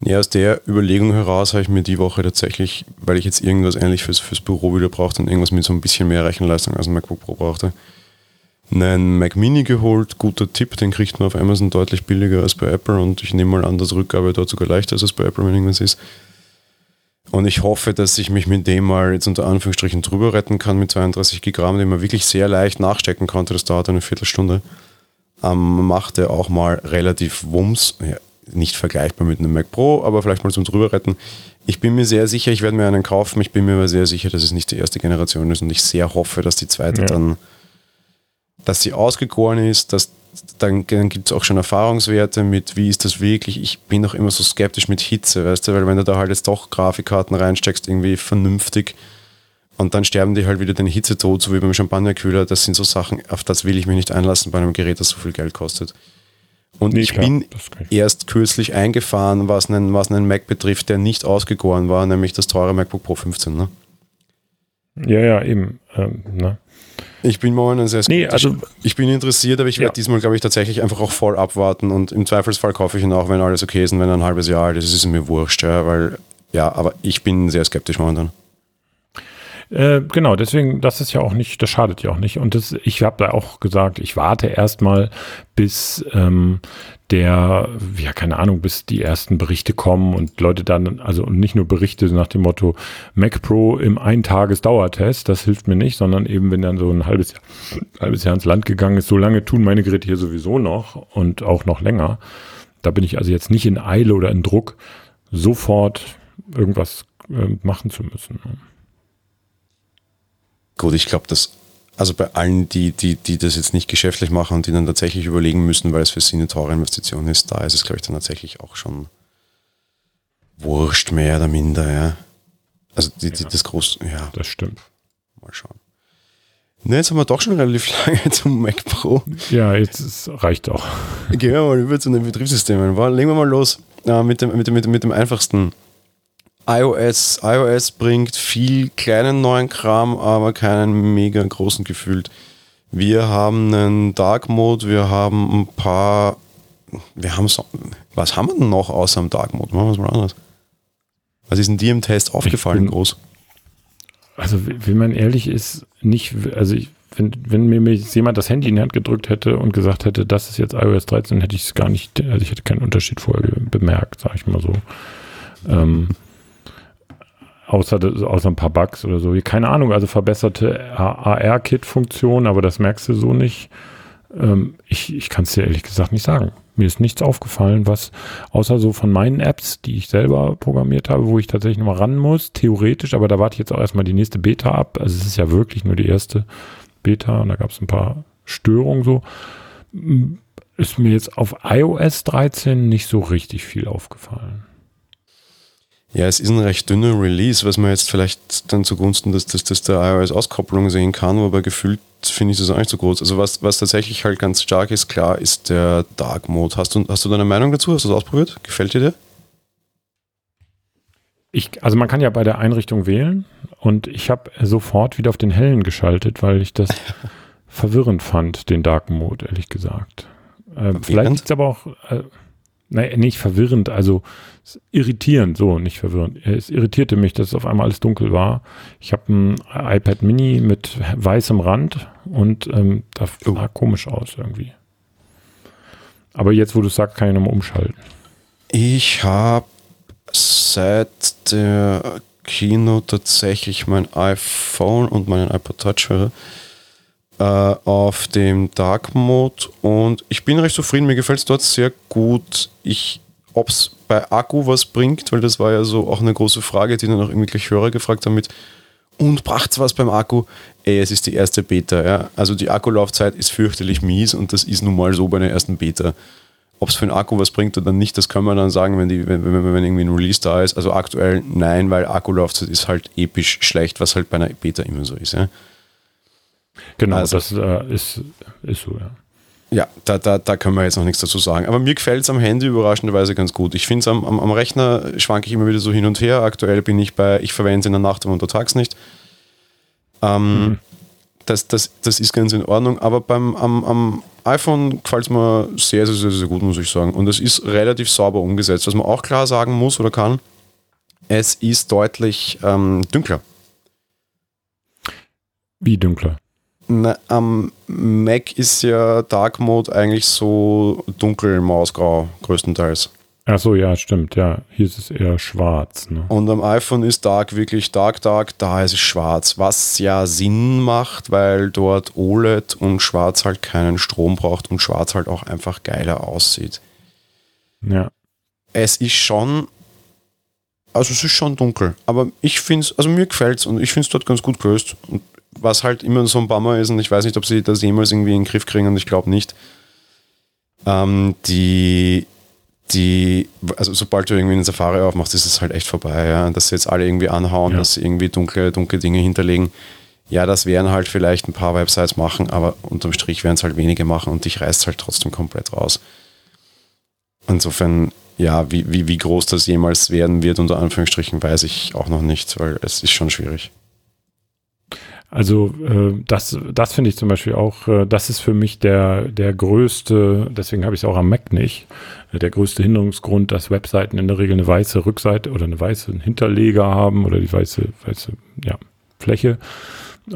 Ja, aus der Überlegung heraus habe ich mir die Woche tatsächlich, weil ich jetzt irgendwas ähnlich fürs, fürs Büro wieder brauchte und irgendwas mit so ein bisschen mehr Rechenleistung als ein MacBook Pro brauchte, einen Mac Mini geholt. Guter Tipp, den kriegt man auf Amazon deutlich billiger als bei Apple und ich nehme mal an, dass Rückgabe dort sogar leichter ist als bei Apple, wenn irgendwas ist. Und ich hoffe, dass ich mich mit dem mal jetzt unter Anführungsstrichen drüber retten kann mit 32 Gigramm, den man wirklich sehr leicht nachstecken konnte. Das dauert eine Viertelstunde ähm, macht er auch mal relativ Wumms. Ja, nicht vergleichbar mit einem Mac Pro, aber vielleicht mal zum drüberretten. Ich bin mir sehr sicher, ich werde mir einen kaufen. Ich bin mir aber sehr sicher, dass es nicht die erste Generation ist und ich sehr hoffe, dass die zweite ja. dann, dass sie ausgegoren ist, dass dann, dann gibt es auch schon Erfahrungswerte mit, wie ist das wirklich. Ich bin auch immer so skeptisch mit Hitze, weißt du, weil wenn du da halt jetzt doch Grafikkarten reinsteckst, irgendwie vernünftig, und dann sterben die halt wieder den Hitzetod, so wie beim Champagnerkühler. Das sind so Sachen, auf das will ich mich nicht einlassen bei einem Gerät, das so viel Geld kostet. Und nee, ich klar, bin erst kürzlich eingefahren, was einen, was einen Mac betrifft, der nicht ausgegoren war, nämlich das teure MacBook Pro 15. Ne? Ja, ja, eben. Ähm, ne? Ich bin momentan sehr skeptisch. Nee, also, ich bin interessiert, aber ich werde diesmal, glaube ich, tatsächlich einfach auch voll abwarten und im Zweifelsfall kaufe ich ihn auch, wenn alles okay ist und wenn er ein halbes Jahr alt ist, ist es mir wurscht, ja, weil, ja, aber ich bin sehr skeptisch momentan. Äh, genau, deswegen, das ist ja auch nicht, das schadet ja auch nicht. Und das, ich habe da auch gesagt, ich warte erstmal, bis ähm, der, ja, keine Ahnung, bis die ersten Berichte kommen und Leute dann, also nicht nur Berichte nach dem Motto Mac Pro im Eintages-Dauertest, das hilft mir nicht, sondern eben, wenn dann so ein halbes Jahr, halbes Jahr ins Land gegangen ist, so lange tun meine Geräte hier sowieso noch und auch noch länger. Da bin ich also jetzt nicht in Eile oder in Druck, sofort irgendwas äh, machen zu müssen. Gut, ich glaube, dass also bei allen, die, die, die das jetzt nicht geschäftlich machen und die dann tatsächlich überlegen müssen, weil es für sie eine teure Investition ist, da ist es, glaube ich, dann tatsächlich auch schon wurscht, mehr oder minder, ja. Also die, die, das große, ja. Das stimmt. Mal schauen. Ne, jetzt haben wir doch schon relativ lange zum Mac Pro. Ja, jetzt ist, reicht auch. Gehen wir mal über zu den Betriebssystemen. Legen wir mal los äh, mit, dem, mit, dem, mit dem einfachsten iOS, iOS bringt viel kleinen neuen Kram, aber keinen mega großen gefühlt. Wir haben einen Dark Mode, wir haben ein paar, wir haben so, was haben wir denn noch außer dem Dark Mode? Machen wir es mal anders. Was ist denn dir im Test aufgefallen bin, groß? Also, wenn man ehrlich ist, nicht, also ich, wenn, wenn mir jemand das Handy in die Hand gedrückt hätte und gesagt hätte, das ist jetzt iOS 13, hätte ich es gar nicht, also ich hätte keinen Unterschied vorher bemerkt, sage ich mal so. Ähm, außer, außer ein paar Bugs oder so. Keine Ahnung, also verbesserte AR-Kit-Funktion, aber das merkst du so nicht. Ähm, ich ich kann es dir ehrlich gesagt nicht sagen. Mir ist nichts aufgefallen, was außer so von meinen Apps, die ich selber programmiert habe, wo ich tatsächlich nochmal ran muss, theoretisch, aber da warte ich jetzt auch erstmal die nächste Beta ab. Also es ist ja wirklich nur die erste Beta und da gab es ein paar Störungen so. Ist mir jetzt auf iOS 13 nicht so richtig viel aufgefallen. Ja, es ist ein recht dünner Release, was man jetzt vielleicht dann zugunsten des, des, des der iOS-Auskopplung sehen kann, aber gefühlt finde ich das auch nicht so groß. Also was, was tatsächlich halt ganz stark ist, klar, ist der Dark Mode. Hast du, hast du deine Meinung dazu? Hast du das ausprobiert? Gefällt dir der? Ich, also man kann ja bei der Einrichtung wählen und ich habe sofort wieder auf den hellen geschaltet, weil ich das verwirrend fand, den Dark Mode, ehrlich gesagt. Äh, vielleicht liegt es aber auch, äh, nein, nicht verwirrend, also irritierend, so, nicht verwirrend. Es irritierte mich, dass auf einmal alles dunkel war. Ich habe ein iPad Mini mit weißem Rand und ähm, das oh. sah komisch aus irgendwie. Aber jetzt, wo du sagst, kann ich nochmal umschalten. Ich habe seit der Kino tatsächlich mein iPhone und meinen iPod Touch äh, auf dem Dark Mode und ich bin recht zufrieden. Mir gefällt es dort sehr gut. Ich ob es bei Akku was bringt, weil das war ja so auch eine große Frage, die dann auch irgendwie gleich Hörer gefragt haben mit und bracht es was beim Akku? Ey, es ist die erste Beta, ja. Also die Akkulaufzeit ist fürchterlich mies und das ist nun mal so bei der ersten Beta. Ob es für den Akku was bringt oder nicht, das können wir dann sagen, wenn, die, wenn, wenn, wenn irgendwie ein Release da ist. Also aktuell nein, weil Akkulaufzeit ist halt episch schlecht, was halt bei einer Beta immer so ist. Ja? Genau, also, das äh, ist, ist so, ja. Ja, da, da, da können wir jetzt noch nichts dazu sagen. Aber mir gefällt es am Handy überraschenderweise ganz gut. Ich finde es am, am, am, Rechner schwanke ich immer wieder so hin und her. Aktuell bin ich bei, ich verwende es in der Nacht und untertags nicht. Ähm, mhm. das, das, das ist ganz in Ordnung. Aber beim, am, am iPhone gefällt es mir sehr, sehr, sehr, sehr gut, muss ich sagen. Und es ist relativ sauber umgesetzt. Was man auch klar sagen muss oder kann, es ist deutlich ähm, dünkler. Wie dünkler? Na, am Mac ist ja Dark Mode eigentlich so dunkel mausgrau größtenteils. Ach so, ja, stimmt, ja. Hier ist es eher schwarz. Ne? Und am iPhone ist Dark wirklich Dark Dark, da ist es schwarz, was ja Sinn macht, weil dort OLED und schwarz halt keinen Strom braucht und schwarz halt auch einfach geiler aussieht. Ja. Es ist schon, also es ist schon dunkel, aber ich finde es, also mir gefällt es und ich finde es dort ganz gut gelöst und was halt immer so ein Bummer ist, und ich weiß nicht, ob sie das jemals irgendwie in den Griff kriegen, und ich glaube nicht. Ähm, die, die, also sobald du irgendwie einen Safari aufmachst, ist es halt echt vorbei, ja. Dass sie jetzt alle irgendwie anhauen, ja. dass sie irgendwie dunkle, dunkle Dinge hinterlegen. Ja, das werden halt vielleicht ein paar Websites machen, aber unterm Strich werden es halt wenige machen und dich reißt halt trotzdem komplett raus. Insofern, ja, wie, wie, wie groß das jemals werden wird, unter Anführungsstrichen, weiß ich auch noch nicht, weil es ist schon schwierig. Also äh, das, das finde ich zum Beispiel auch, äh, das ist für mich der, der größte, deswegen habe ich es auch am Mac nicht, äh, der größte Hinderungsgrund, dass Webseiten in der Regel eine weiße Rückseite oder eine weiße Hinterleger haben oder die weiße, weiße ja, Fläche.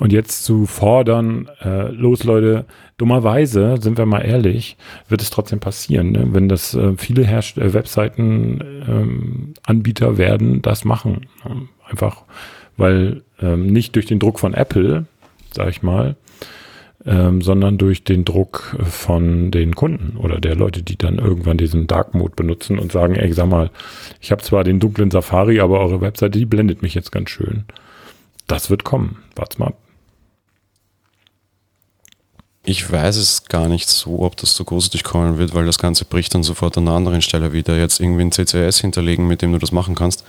Und jetzt zu fordern, äh, los Leute, dummerweise, sind wir mal ehrlich, wird es trotzdem passieren, ne? wenn das äh, viele Herst äh, Webseiten ähm, Anbieter werden, das machen. Ne? Einfach weil ähm, nicht durch den Druck von Apple, sag ich mal, ähm, sondern durch den Druck von den Kunden oder der Leute, die dann irgendwann diesen Dark Mode benutzen und sagen, ey, sag mal, ich habe zwar den dunklen Safari, aber eure Webseite, die blendet mich jetzt ganz schön. Das wird kommen. Wart's mal. Ich weiß es gar nicht so, ob das so großartig kommen wird, weil das Ganze bricht dann sofort an einer anderen Stelle wieder. Jetzt irgendwie ein CCS hinterlegen, mit dem du das machen kannst.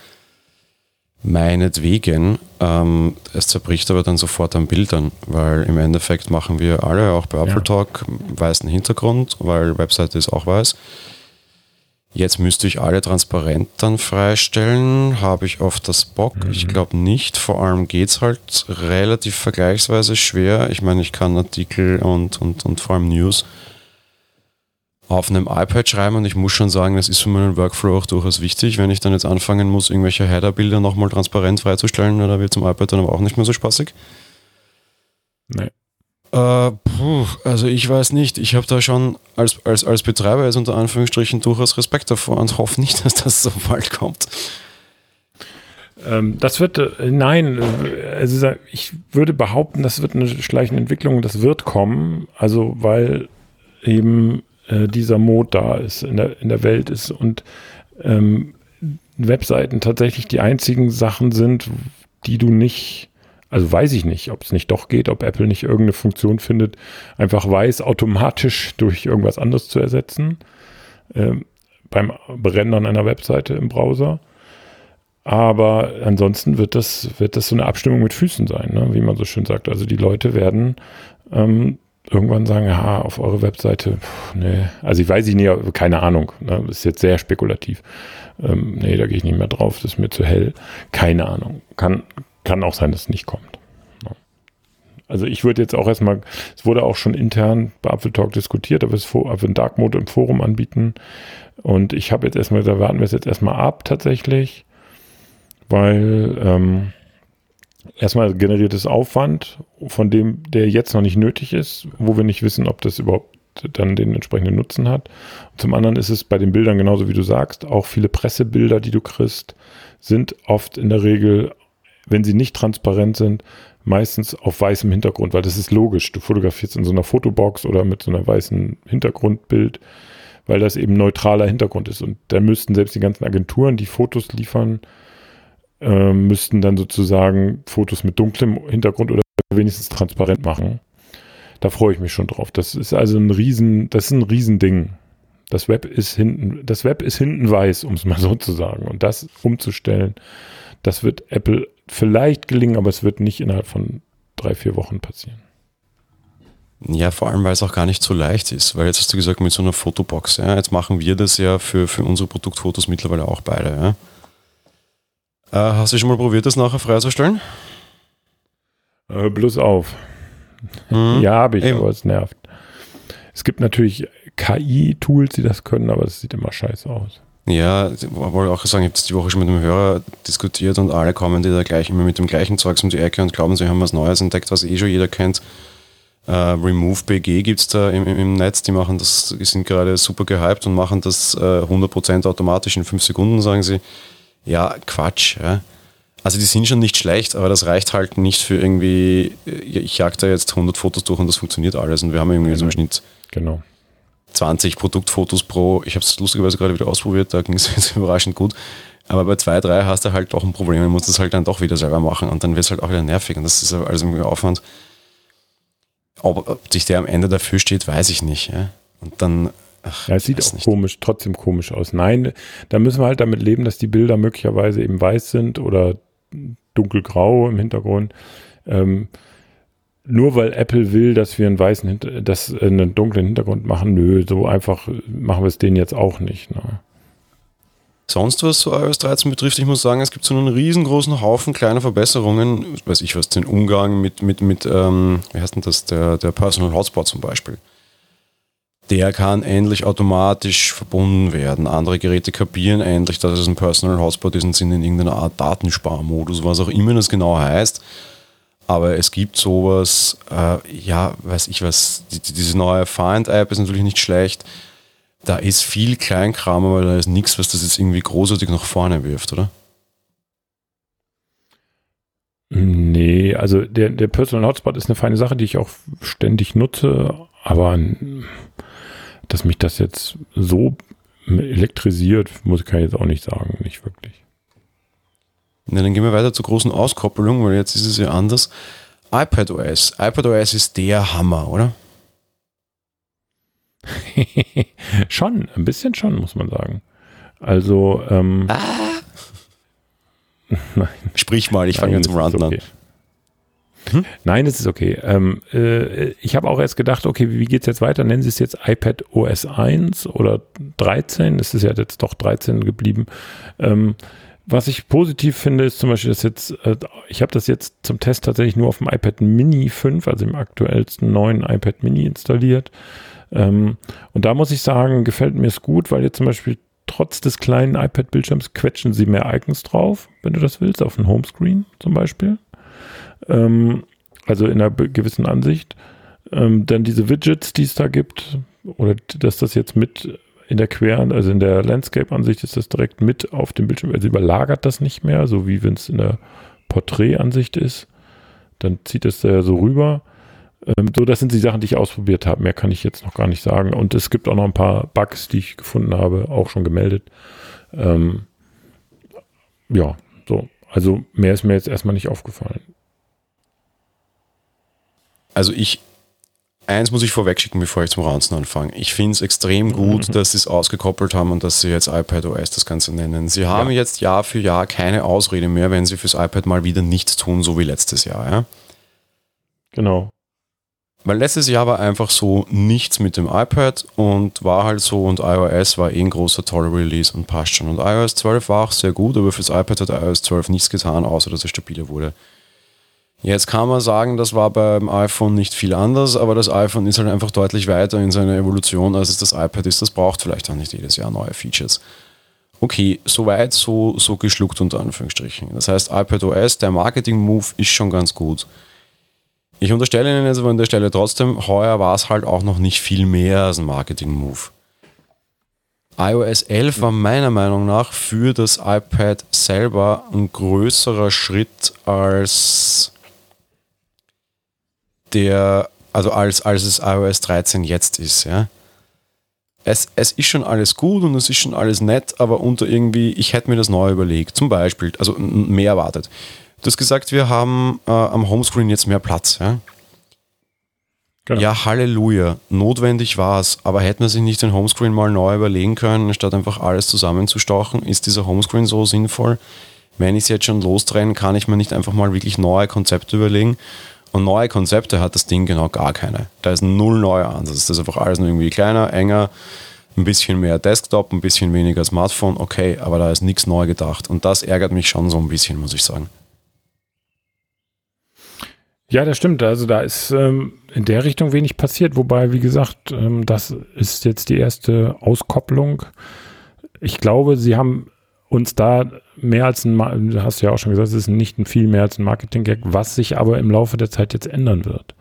Meinetwegen, ähm, es zerbricht aber dann sofort an Bildern, weil im Endeffekt machen wir alle, auch bei Apple Talk, weißen Hintergrund, weil Webseite ist auch weiß. Jetzt müsste ich alle transparent dann freistellen. Habe ich oft das Bock? Mhm. Ich glaube nicht. Vor allem geht es halt relativ vergleichsweise schwer. Ich meine, ich kann Artikel und, und, und vor allem News auf einem iPad schreiben und ich muss schon sagen, das ist für meinen Workflow auch durchaus wichtig. Wenn ich dann jetzt anfangen muss, irgendwelche Header-Bilder nochmal transparent freizustellen, dann wird zum iPad dann aber auch nicht mehr so spaßig. Nee. Äh, puh, also ich weiß nicht, ich habe da schon als, als, als Betreiber jetzt unter Anführungsstrichen durchaus Respekt davor und hoffe nicht, dass das so bald kommt. Ähm, das wird, äh, nein, äh, also ich würde behaupten, das wird eine schleichende Entwicklung, das wird kommen, also weil eben äh, dieser Mod da ist, in der, in der Welt ist und ähm, Webseiten tatsächlich die einzigen Sachen sind, die du nicht, also weiß ich nicht, ob es nicht doch geht, ob Apple nicht irgendeine Funktion findet, einfach weiß, automatisch durch irgendwas anderes zu ersetzen, ähm, beim Berendern einer Webseite im Browser. Aber ansonsten wird das, wird das so eine Abstimmung mit Füßen sein, ne? wie man so schön sagt. Also die Leute werden ähm, irgendwann sagen, ja, auf eure Webseite, pff, nee, also ich weiß ich nicht, keine Ahnung, ne? ist jetzt sehr spekulativ. Ähm, nee, da gehe ich nicht mehr drauf, das ist mir zu hell. Keine Ahnung. Kann, kann auch sein, dass es nicht kommt. Also ich würde jetzt auch erstmal, es wurde auch schon intern bei Apfel Talk diskutiert, ob wir es einen Dark Mode im Forum anbieten. Und ich habe jetzt erstmal, da warten wir es jetzt erstmal ab tatsächlich weil ähm, erstmal generiert es Aufwand, von dem der jetzt noch nicht nötig ist, wo wir nicht wissen, ob das überhaupt dann den entsprechenden Nutzen hat. Zum anderen ist es bei den Bildern genauso wie du sagst, auch viele Pressebilder, die du kriegst, sind oft in der Regel, wenn sie nicht transparent sind, meistens auf weißem Hintergrund, weil das ist logisch. Du fotografierst in so einer Fotobox oder mit so einer weißen Hintergrundbild, weil das eben neutraler Hintergrund ist. Und da müssten selbst die ganzen Agenturen, die Fotos liefern, äh, müssten dann sozusagen Fotos mit dunklem Hintergrund oder wenigstens transparent machen. Da freue ich mich schon drauf. Das ist also ein Riesen, das ist ein Riesending. Das Web ist hinten, das Web ist hinten weiß, um es mal so zu sagen. Und das umzustellen, das wird Apple vielleicht gelingen, aber es wird nicht innerhalb von drei, vier Wochen passieren. Ja, vor allem, weil es auch gar nicht so leicht ist. Weil jetzt hast du gesagt, mit so einer Fotobox, ja, jetzt machen wir das ja für, für unsere Produktfotos mittlerweile auch beide. Ja. Äh, hast du schon mal probiert, das nachher freizustellen? Äh, bloß auf. Mhm. Ja, habe ich, Eben. aber es nervt. Es gibt natürlich KI-Tools, die das können, aber es sieht immer scheiße aus. Ja, ich wollte auch sagen, ich habe das die Woche schon mit einem Hörer diskutiert und alle kommen die da gleich immer mit dem gleichen Zeugs um die Ecke und glauben, sie haben was Neues entdeckt, was eh schon jeder kennt. Uh, Remove BG gibt es da im, im, Netz, die machen das, die sind gerade super gehypt und machen das uh, äh, 100% automatisch in 5 Sekunden, sagen sie. Ja, Quatsch. Ja. Also die sind schon nicht schlecht, aber das reicht halt nicht für irgendwie, ich jag da jetzt 100 Fotos durch und das funktioniert alles und wir haben irgendwie so im Schnitt genau. 20 Produktfotos pro, ich habe es lustigerweise gerade wieder ausprobiert, da ging es jetzt überraschend gut, aber bei zwei, drei hast du halt doch ein Problem, du musst das halt dann doch wieder selber machen und dann wird es halt auch wieder nervig und das ist alles irgendwie Aufwand. Ob, ob sich der am Ende dafür steht, weiß ich nicht. Ja. Und dann Ach, ja, es sieht auch nicht. komisch, trotzdem komisch aus. Nein, da müssen wir halt damit leben, dass die Bilder möglicherweise eben weiß sind oder dunkelgrau im Hintergrund. Ähm, nur weil Apple will, dass wir einen weißen, dass einen dunklen Hintergrund machen, nö, so einfach machen wir es denen jetzt auch nicht. Ne? Sonst, was so iOS 13 betrifft, ich muss sagen, es gibt so einen riesengroßen Haufen kleiner Verbesserungen, weiß ich was, den Umgang mit, mit, mit ähm, wie heißt denn das, der, der Personal Hotspot zum Beispiel der kann endlich automatisch verbunden werden. Andere Geräte kapieren endlich, dass es ein Personal Hotspot ist und sind in irgendeiner Art Datensparmodus, was auch immer das genau heißt. Aber es gibt sowas, äh, ja, weiß ich was, die, diese neue Find-App ist natürlich nicht schlecht. Da ist viel Kleinkram, aber da ist nichts, was das jetzt irgendwie großartig nach vorne wirft, oder? Nee, also der, der Personal Hotspot ist eine feine Sache, die ich auch ständig nutze, aber dass mich das jetzt so elektrisiert, muss ich jetzt auch nicht sagen, nicht wirklich. Na, dann gehen wir weiter zur großen Auskopplung, weil jetzt ist es ja anders. iPadOS. iPadOS ist der Hammer, oder? schon, ein bisschen schon, muss man sagen. Also, ähm, ah. Sprich mal, ich fange jetzt zum Ranten okay. an. Hm? Nein, es ist okay. Ähm, äh, ich habe auch erst gedacht, okay, wie geht es jetzt weiter? Nennen Sie es jetzt iPad OS 1 oder 13? Es ist ja jetzt doch 13 geblieben. Ähm, was ich positiv finde, ist zum Beispiel, dass jetzt, äh, ich habe das jetzt zum Test tatsächlich nur auf dem iPad Mini 5, also im aktuellsten neuen iPad Mini installiert. Ähm, und da muss ich sagen, gefällt mir es gut, weil jetzt zum Beispiel trotz des kleinen iPad-Bildschirms quetschen sie mehr Icons drauf, wenn du das willst, auf dem Homescreen zum Beispiel ähm, also in einer gewissen Ansicht. Ähm, dann diese Widgets, die es da gibt, oder dass das jetzt mit in der queren, also in der Landscape-Ansicht ist das direkt mit auf dem Bildschirm. Also überlagert das nicht mehr, so wie wenn es in der Porträtansicht ist. Dann zieht es da so rüber. Ähm, so, das sind die Sachen, die ich ausprobiert habe. Mehr kann ich jetzt noch gar nicht sagen. Und es gibt auch noch ein paar Bugs, die ich gefunden habe, auch schon gemeldet. Ähm, ja, so. Also mehr ist mir jetzt erstmal nicht aufgefallen. Also ich, eins muss ich vorwegschicken, bevor ich zum Ranzen anfange. Ich finde es extrem gut, mhm. dass sie es ausgekoppelt haben und dass sie jetzt iPad OS das Ganze nennen. Sie haben ja. jetzt Jahr für Jahr keine Ausrede mehr, wenn sie fürs iPad mal wieder nichts tun, so wie letztes Jahr. Ja? Genau. Weil letztes Jahr war einfach so nichts mit dem iPad und war halt so und iOS war eh ein großer toller Release und passt schon. Und iOS 12 war auch sehr gut, aber fürs iPad hat iOS 12 nichts getan, außer dass es stabiler wurde. Jetzt kann man sagen, das war beim iPhone nicht viel anders, aber das iPhone ist halt einfach deutlich weiter in seiner Evolution, als es das iPad ist. Das braucht vielleicht auch nicht jedes Jahr neue Features. Okay, soweit, so, so geschluckt unter Anführungsstrichen. Das heißt, iPad OS, der Marketing-Move ist schon ganz gut. Ich unterstelle Ihnen jetzt aber an der Stelle trotzdem, heuer war es halt auch noch nicht viel mehr als ein Marketing-Move. iOS 11 war meiner Meinung nach für das iPad selber ein größerer Schritt als der, also als, als es iOS 13 jetzt ist, ja. Es, es ist schon alles gut und es ist schon alles nett, aber unter irgendwie, ich hätte mir das neu überlegt. Zum Beispiel, also mehr erwartet. Du hast gesagt, wir haben äh, am Homescreen jetzt mehr Platz, ja? Genau. Ja, Halleluja. Notwendig war es, aber hätte man sich nicht den Homescreen mal neu überlegen können, statt einfach alles zusammenzustauchen? Ist dieser Homescreen so sinnvoll? Wenn ich es jetzt schon lostrenne, kann ich mir nicht einfach mal wirklich neue Konzepte überlegen und neue Konzepte hat das Ding genau gar keine. Da ist null neuer Ansatz. Das ist einfach alles nur irgendwie kleiner, enger, ein bisschen mehr Desktop, ein bisschen weniger Smartphone. Okay, aber da ist nichts neu gedacht. Und das ärgert mich schon so ein bisschen, muss ich sagen. Ja, das stimmt. Also da ist ähm, in der Richtung wenig passiert. Wobei, wie gesagt, ähm, das ist jetzt die erste Auskopplung. Ich glaube, sie haben uns da mehr als ein, hast du ja auch schon gesagt, es ist nicht viel mehr als ein Marketing-Gag, was sich aber im Laufe der Zeit jetzt ändern wird.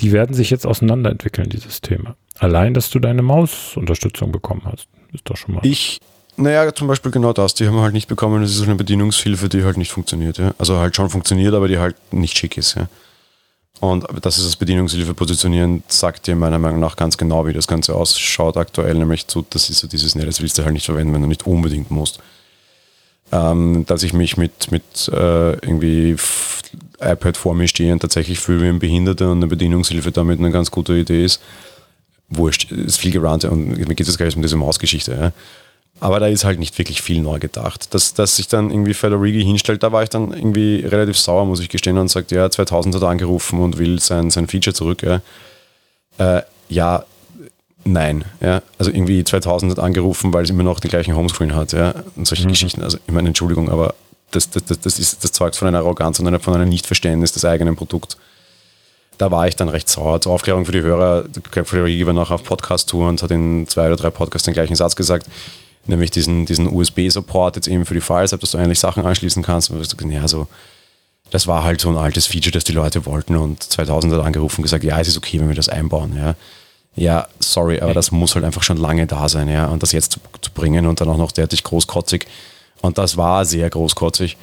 Die werden sich jetzt auseinanderentwickeln, die Systeme. Allein, dass du deine Mausunterstützung bekommen hast, ist doch schon mal. Ich, naja, zum Beispiel genau das, die haben wir halt nicht bekommen, das ist so eine Bedienungshilfe, die halt nicht funktioniert. Ja? Also halt schon funktioniert, aber die halt nicht schick ist. Ja? Und das ist das Bedienungshilfe positionieren, sagt dir meiner Meinung nach ganz genau, wie das Ganze ausschaut aktuell, nämlich so, das ist so dieses, ne, das willst du halt nicht verwenden, wenn du nicht unbedingt musst ähm, dass ich mich mit, mit äh, irgendwie iPad vor mir stehe und tatsächlich fühle wie ein Behinderter und eine Bedienungshilfe damit eine ganz gute Idee ist. Wurscht, ist viel gerannt und mir geht es gar nicht um diese Mausgeschichte. Ja. Aber da ist halt nicht wirklich viel neu gedacht. Dass, dass sich dann irgendwie Fedorigi hinstellt, da war ich dann irgendwie relativ sauer, muss ich gestehen, und sagt, ja, 2000 hat er angerufen und will sein, sein Feature zurück. Ja, äh, ja Nein, ja. Also irgendwie 2000 hat angerufen, weil es immer noch den gleichen Homescreen hat, ja. Und solche mhm. Geschichten. Also ich meine, Entschuldigung, aber das, das, das, das, ist, das zeugt von einer Arroganz und von einem Nichtverständnis des eigenen Produkts. Da war ich dann recht sauer. Zur Aufklärung für die Hörer, Frederic war noch auf Podcast-Tour und hat in zwei oder drei Podcasts den gleichen Satz gesagt, nämlich diesen, diesen USB-Support jetzt eben für die Files, dass du eigentlich Sachen anschließen kannst. Und ich ja, so, das war halt so ein altes Feature, das die Leute wollten und 2000 hat angerufen und gesagt, ja, es ist okay, wenn wir das einbauen, ja ja, sorry, aber das muss halt einfach schon lange da sein, ja. Und das jetzt zu, zu bringen und dann auch noch derartig großkotzig. Und das war sehr großkotzig.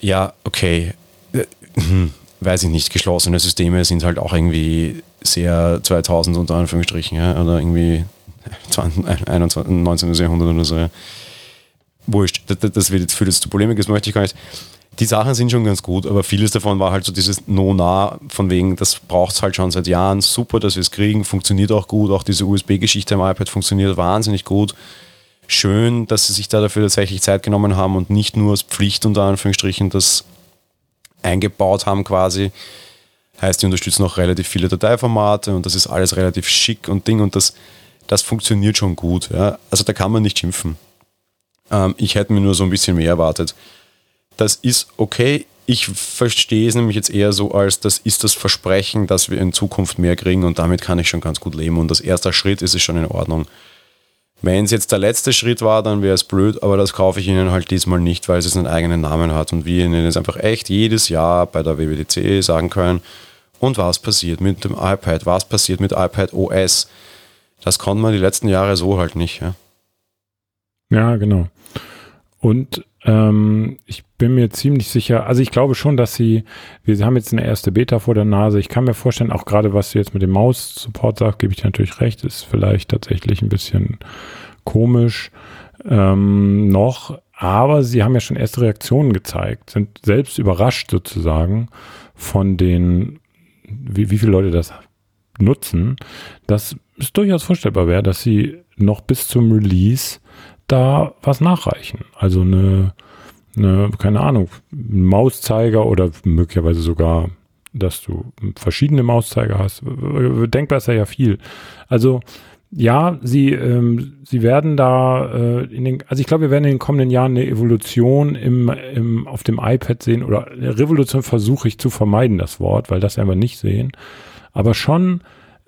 Ja, okay. Äh, hm, weiß ich nicht, geschlossene Systeme sind halt auch irgendwie sehr 2000 unter Anführungsstrichen, ja, oder irgendwie 20, 21, 19. Jahrhundert oder so. Ja. Wurscht, das, das wird jetzt für das zu Polemik, das möchte ich gar nicht die Sachen sind schon ganz gut, aber vieles davon war halt so dieses No-Nah, von wegen, das braucht es halt schon seit Jahren. Super, dass wir es kriegen, funktioniert auch gut. Auch diese USB-Geschichte am iPad funktioniert wahnsinnig gut. Schön, dass sie sich da dafür tatsächlich Zeit genommen haben und nicht nur als Pflicht unter Anführungsstrichen das eingebaut haben quasi. Heißt, die unterstützen auch relativ viele Dateiformate und das ist alles relativ schick und Ding und das, das funktioniert schon gut. Ja? Also da kann man nicht schimpfen. Ähm, ich hätte mir nur so ein bisschen mehr erwartet das ist okay. Ich verstehe es nämlich jetzt eher so als, das ist das Versprechen, dass wir in Zukunft mehr kriegen und damit kann ich schon ganz gut leben. Und das erste Schritt ist es schon in Ordnung. Wenn es jetzt der letzte Schritt war, dann wäre es blöd, aber das kaufe ich Ihnen halt diesmal nicht, weil es einen eigenen Namen hat und wir Ihnen jetzt einfach echt jedes Jahr bei der WWDC sagen können, und was passiert mit dem iPad, was passiert mit iPad OS. Das konnte man die letzten Jahre so halt nicht. Ja, ja genau. Und ähm, ich bin mir ziemlich sicher, also ich glaube schon, dass sie, wir haben jetzt eine erste Beta vor der Nase. Ich kann mir vorstellen, auch gerade was du jetzt mit dem Maus-Support sagst, gebe ich dir natürlich recht, ist vielleicht tatsächlich ein bisschen komisch ähm, noch. Aber sie haben ja schon erste Reaktionen gezeigt, sind selbst überrascht sozusagen von den, wie, wie viele Leute das nutzen, dass es durchaus vorstellbar wäre, dass sie noch bis zum Release da was nachreichen. Also eine, eine keine Ahnung, ein Mauszeiger oder möglicherweise sogar, dass du verschiedene Mauszeiger hast. Denkbar ist ja viel. Also ja, sie, ähm, sie werden da äh, in den, also ich glaube, wir werden in den kommenden Jahren eine Evolution im, im, auf dem iPad sehen oder eine Revolution versuche ich zu vermeiden, das Wort, weil das werden wir nicht sehen. Aber schon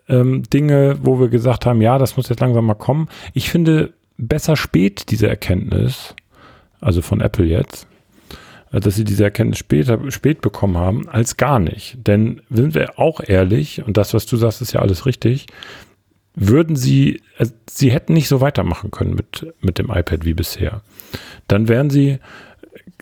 ähm, Dinge, wo wir gesagt haben, ja, das muss jetzt langsam mal kommen. Ich finde besser spät diese Erkenntnis, also von Apple jetzt, äh, dass sie diese Erkenntnis später, spät bekommen haben, als gar nicht. Denn sind wir auch ehrlich, und das, was du sagst, ist ja alles richtig, würden sie, also sie hätten nicht so weitermachen können mit, mit dem iPad wie bisher. Dann wären sie,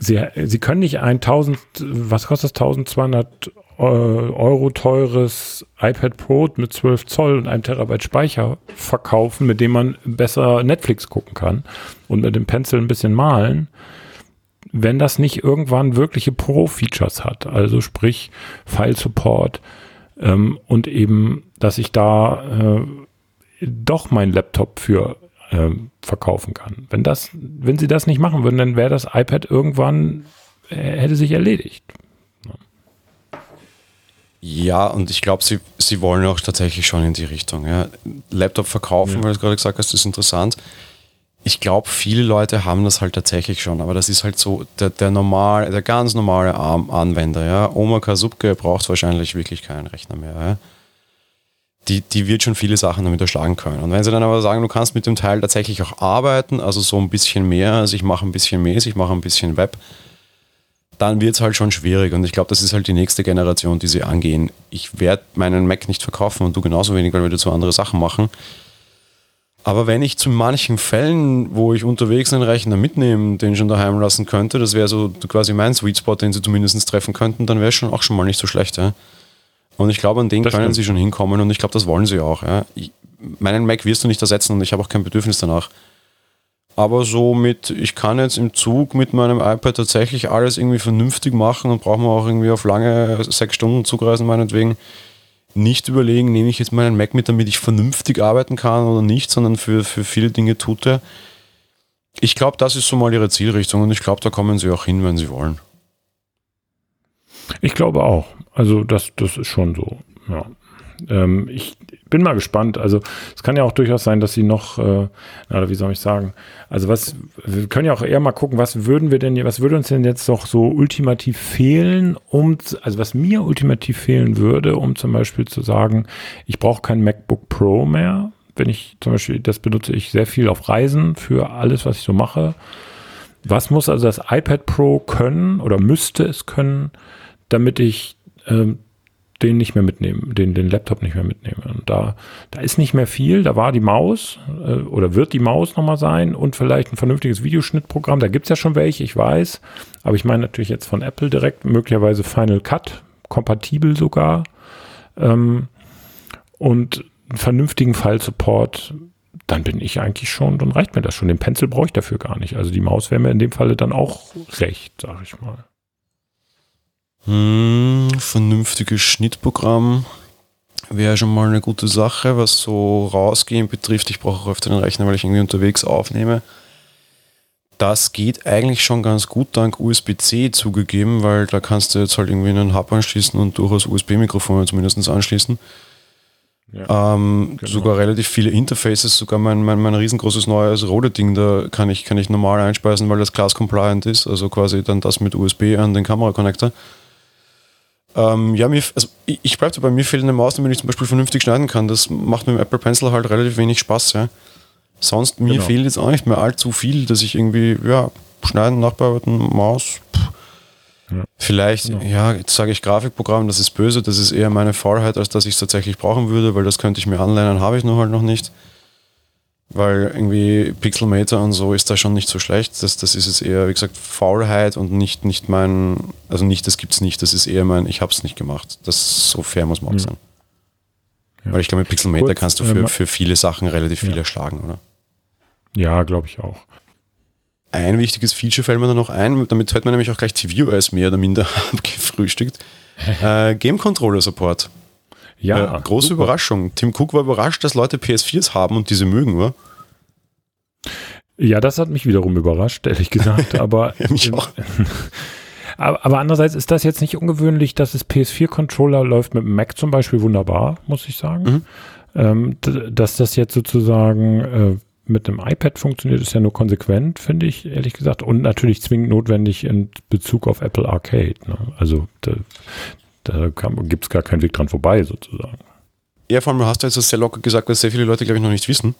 sie, sie können nicht ein 1000, was kostet das, 1200 äh, Euro teures iPad Pro mit 12 Zoll und einem Terabyte Speicher verkaufen, mit dem man besser Netflix gucken kann und mit dem Pencil ein bisschen malen, wenn das nicht irgendwann wirkliche Pro-Features hat. Also sprich File-Support ähm, und eben, dass ich da äh, doch meinen Laptop für äh, verkaufen kann. Wenn das, wenn sie das nicht machen würden, dann wäre das iPad irgendwann, äh, hätte sich erledigt. Ja, und ich glaube, sie, sie wollen auch tatsächlich schon in die Richtung. Ja. Laptop verkaufen, ja. weil du gerade gesagt hast, ist interessant. Ich glaube, viele Leute haben das halt tatsächlich schon, aber das ist halt so der, der normal, der ganz normale Anwender. Ja. Oma Kasubke braucht wahrscheinlich wirklich keinen Rechner mehr. Ja die, die wird schon viele Sachen damit erschlagen können. Und wenn sie dann aber sagen, du kannst mit dem Teil tatsächlich auch arbeiten, also so ein bisschen mehr, also ich mache ein bisschen mehr, ich mache ein bisschen Web, dann wird es halt schon schwierig. Und ich glaube, das ist halt die nächste Generation, die sie angehen. Ich werde meinen Mac nicht verkaufen und du genauso wenig, weil wir dazu andere Sachen machen. Aber wenn ich zu manchen Fällen, wo ich unterwegs einen Rechner mitnehme, den schon daheim lassen könnte, das wäre so quasi mein Sweet Spot, den sie zumindest treffen könnten, dann wäre es schon auch schon mal nicht so schlecht. Ja? Und ich glaube, an den das können stimmt. sie schon hinkommen und ich glaube, das wollen sie auch. Ja. Ich, meinen Mac wirst du nicht ersetzen und ich habe auch kein Bedürfnis danach. Aber so mit, ich kann jetzt im Zug mit meinem iPad tatsächlich alles irgendwie vernünftig machen und brauchen wir auch irgendwie auf lange sechs Stunden Zugreisen meinetwegen nicht überlegen, nehme ich jetzt meinen Mac mit, damit ich vernünftig arbeiten kann oder nicht, sondern für, für viele Dinge tut er. Ich glaube, das ist so mal ihre Zielrichtung und ich glaube, da kommen sie auch hin, wenn sie wollen. Ich glaube auch. Also das, das ist schon so. Ja. Ähm, ich bin mal gespannt. Also es kann ja auch durchaus sein, dass sie noch, äh, na, wie soll ich sagen, also was, wir können ja auch eher mal gucken, was würden wir denn, was würde uns denn jetzt doch so ultimativ fehlen, um, also was mir ultimativ fehlen würde, um zum Beispiel zu sagen, ich brauche kein MacBook Pro mehr. Wenn ich zum Beispiel, das benutze ich sehr viel auf Reisen für alles, was ich so mache. Was muss also das iPad Pro können oder müsste es können, damit ich ähm, den nicht mehr mitnehmen, den, den Laptop nicht mehr mitnehme. Und da, da ist nicht mehr viel. Da war die Maus äh, oder wird die Maus nochmal sein und vielleicht ein vernünftiges Videoschnittprogramm. Da gibt's ja schon welche, ich weiß. Aber ich meine natürlich jetzt von Apple direkt, möglicherweise Final Cut, kompatibel sogar. Ähm, und einen vernünftigen File-Support, dann bin ich eigentlich schon, dann reicht mir das schon. Den Pencil brauche ich dafür gar nicht. Also die Maus wäre mir in dem Falle dann auch recht, sag ich mal. Hm, vernünftiges Schnittprogramm wäre schon mal eine gute Sache, was so rausgehen betrifft. Ich brauche auch öfter den Rechner, weil ich irgendwie unterwegs aufnehme. Das geht eigentlich schon ganz gut dank USB-C zugegeben, weil da kannst du jetzt halt irgendwie einen Hub anschließen und durchaus USB-Mikrofone zumindest anschließen. Ja, ähm, genau. Sogar relativ viele Interfaces, sogar mein, mein, mein riesengroßes neues Rode-Ding, da kann ich, kann ich normal einspeisen, weil das Class-compliant ist, also quasi dann das mit USB an den Kamera-Connector. Ähm, ja, mir, also ich, ich bleibe bei mir fehlt eine Maus, damit ich zum Beispiel vernünftig schneiden kann. Das macht mit dem Apple Pencil halt relativ wenig Spaß. Ja. Sonst mir genau. fehlt jetzt auch nicht mehr allzu viel, dass ich irgendwie, ja, schneiden, nachbearbeiten, Maus. Ja. Vielleicht, genau. ja, jetzt sage ich Grafikprogramm, das ist böse, das ist eher meine Faulheit, als dass ich es tatsächlich brauchen würde, weil das könnte ich mir anlernen, habe ich noch halt noch nicht. Weil irgendwie Pixelmeter und so ist da schon nicht so schlecht. Das, das ist jetzt eher, wie gesagt, Faulheit und nicht, nicht mein, also nicht, das gibt's nicht, das ist eher mein, ich hab's nicht gemacht. Das so fair muss man auch Mhm. sein. Ja. Weil ich glaube, mit Pixelmeter Kurz, kannst du für, ma- für viele Sachen relativ viel Ja. erschlagen, oder? Ja, glaube ich auch. Ein wichtiges Feature fällt mir da noch ein, damit hätte man nämlich auch gleich tvOS mehr oder minder abgefrühstückt. äh, Game Controller Support. Ja, Äh, große super. Überraschung. Tim Cook war überrascht, dass Leute PS4s haben und diese mögen, oder? Ja, das hat mich wiederum überrascht, ehrlich gesagt. Aber, Ja, mich auch. aber, aber andererseits ist das jetzt nicht ungewöhnlich, dass es PS4-Controller läuft mit Mac zum Beispiel wunderbar, muss ich sagen. Mhm. Ähm, dass das jetzt sozusagen äh, mit einem iPad funktioniert, ist ja nur konsequent, finde ich, ehrlich gesagt. Und natürlich zwingend notwendig in Bezug auf Apple Arcade. Ne? Also da, da gibt es gar keinen Weg dran vorbei, sozusagen. Ja, vor allem hast du jetzt das sehr locker gesagt, was sehr viele Leute, glaube ich, noch nicht wissen.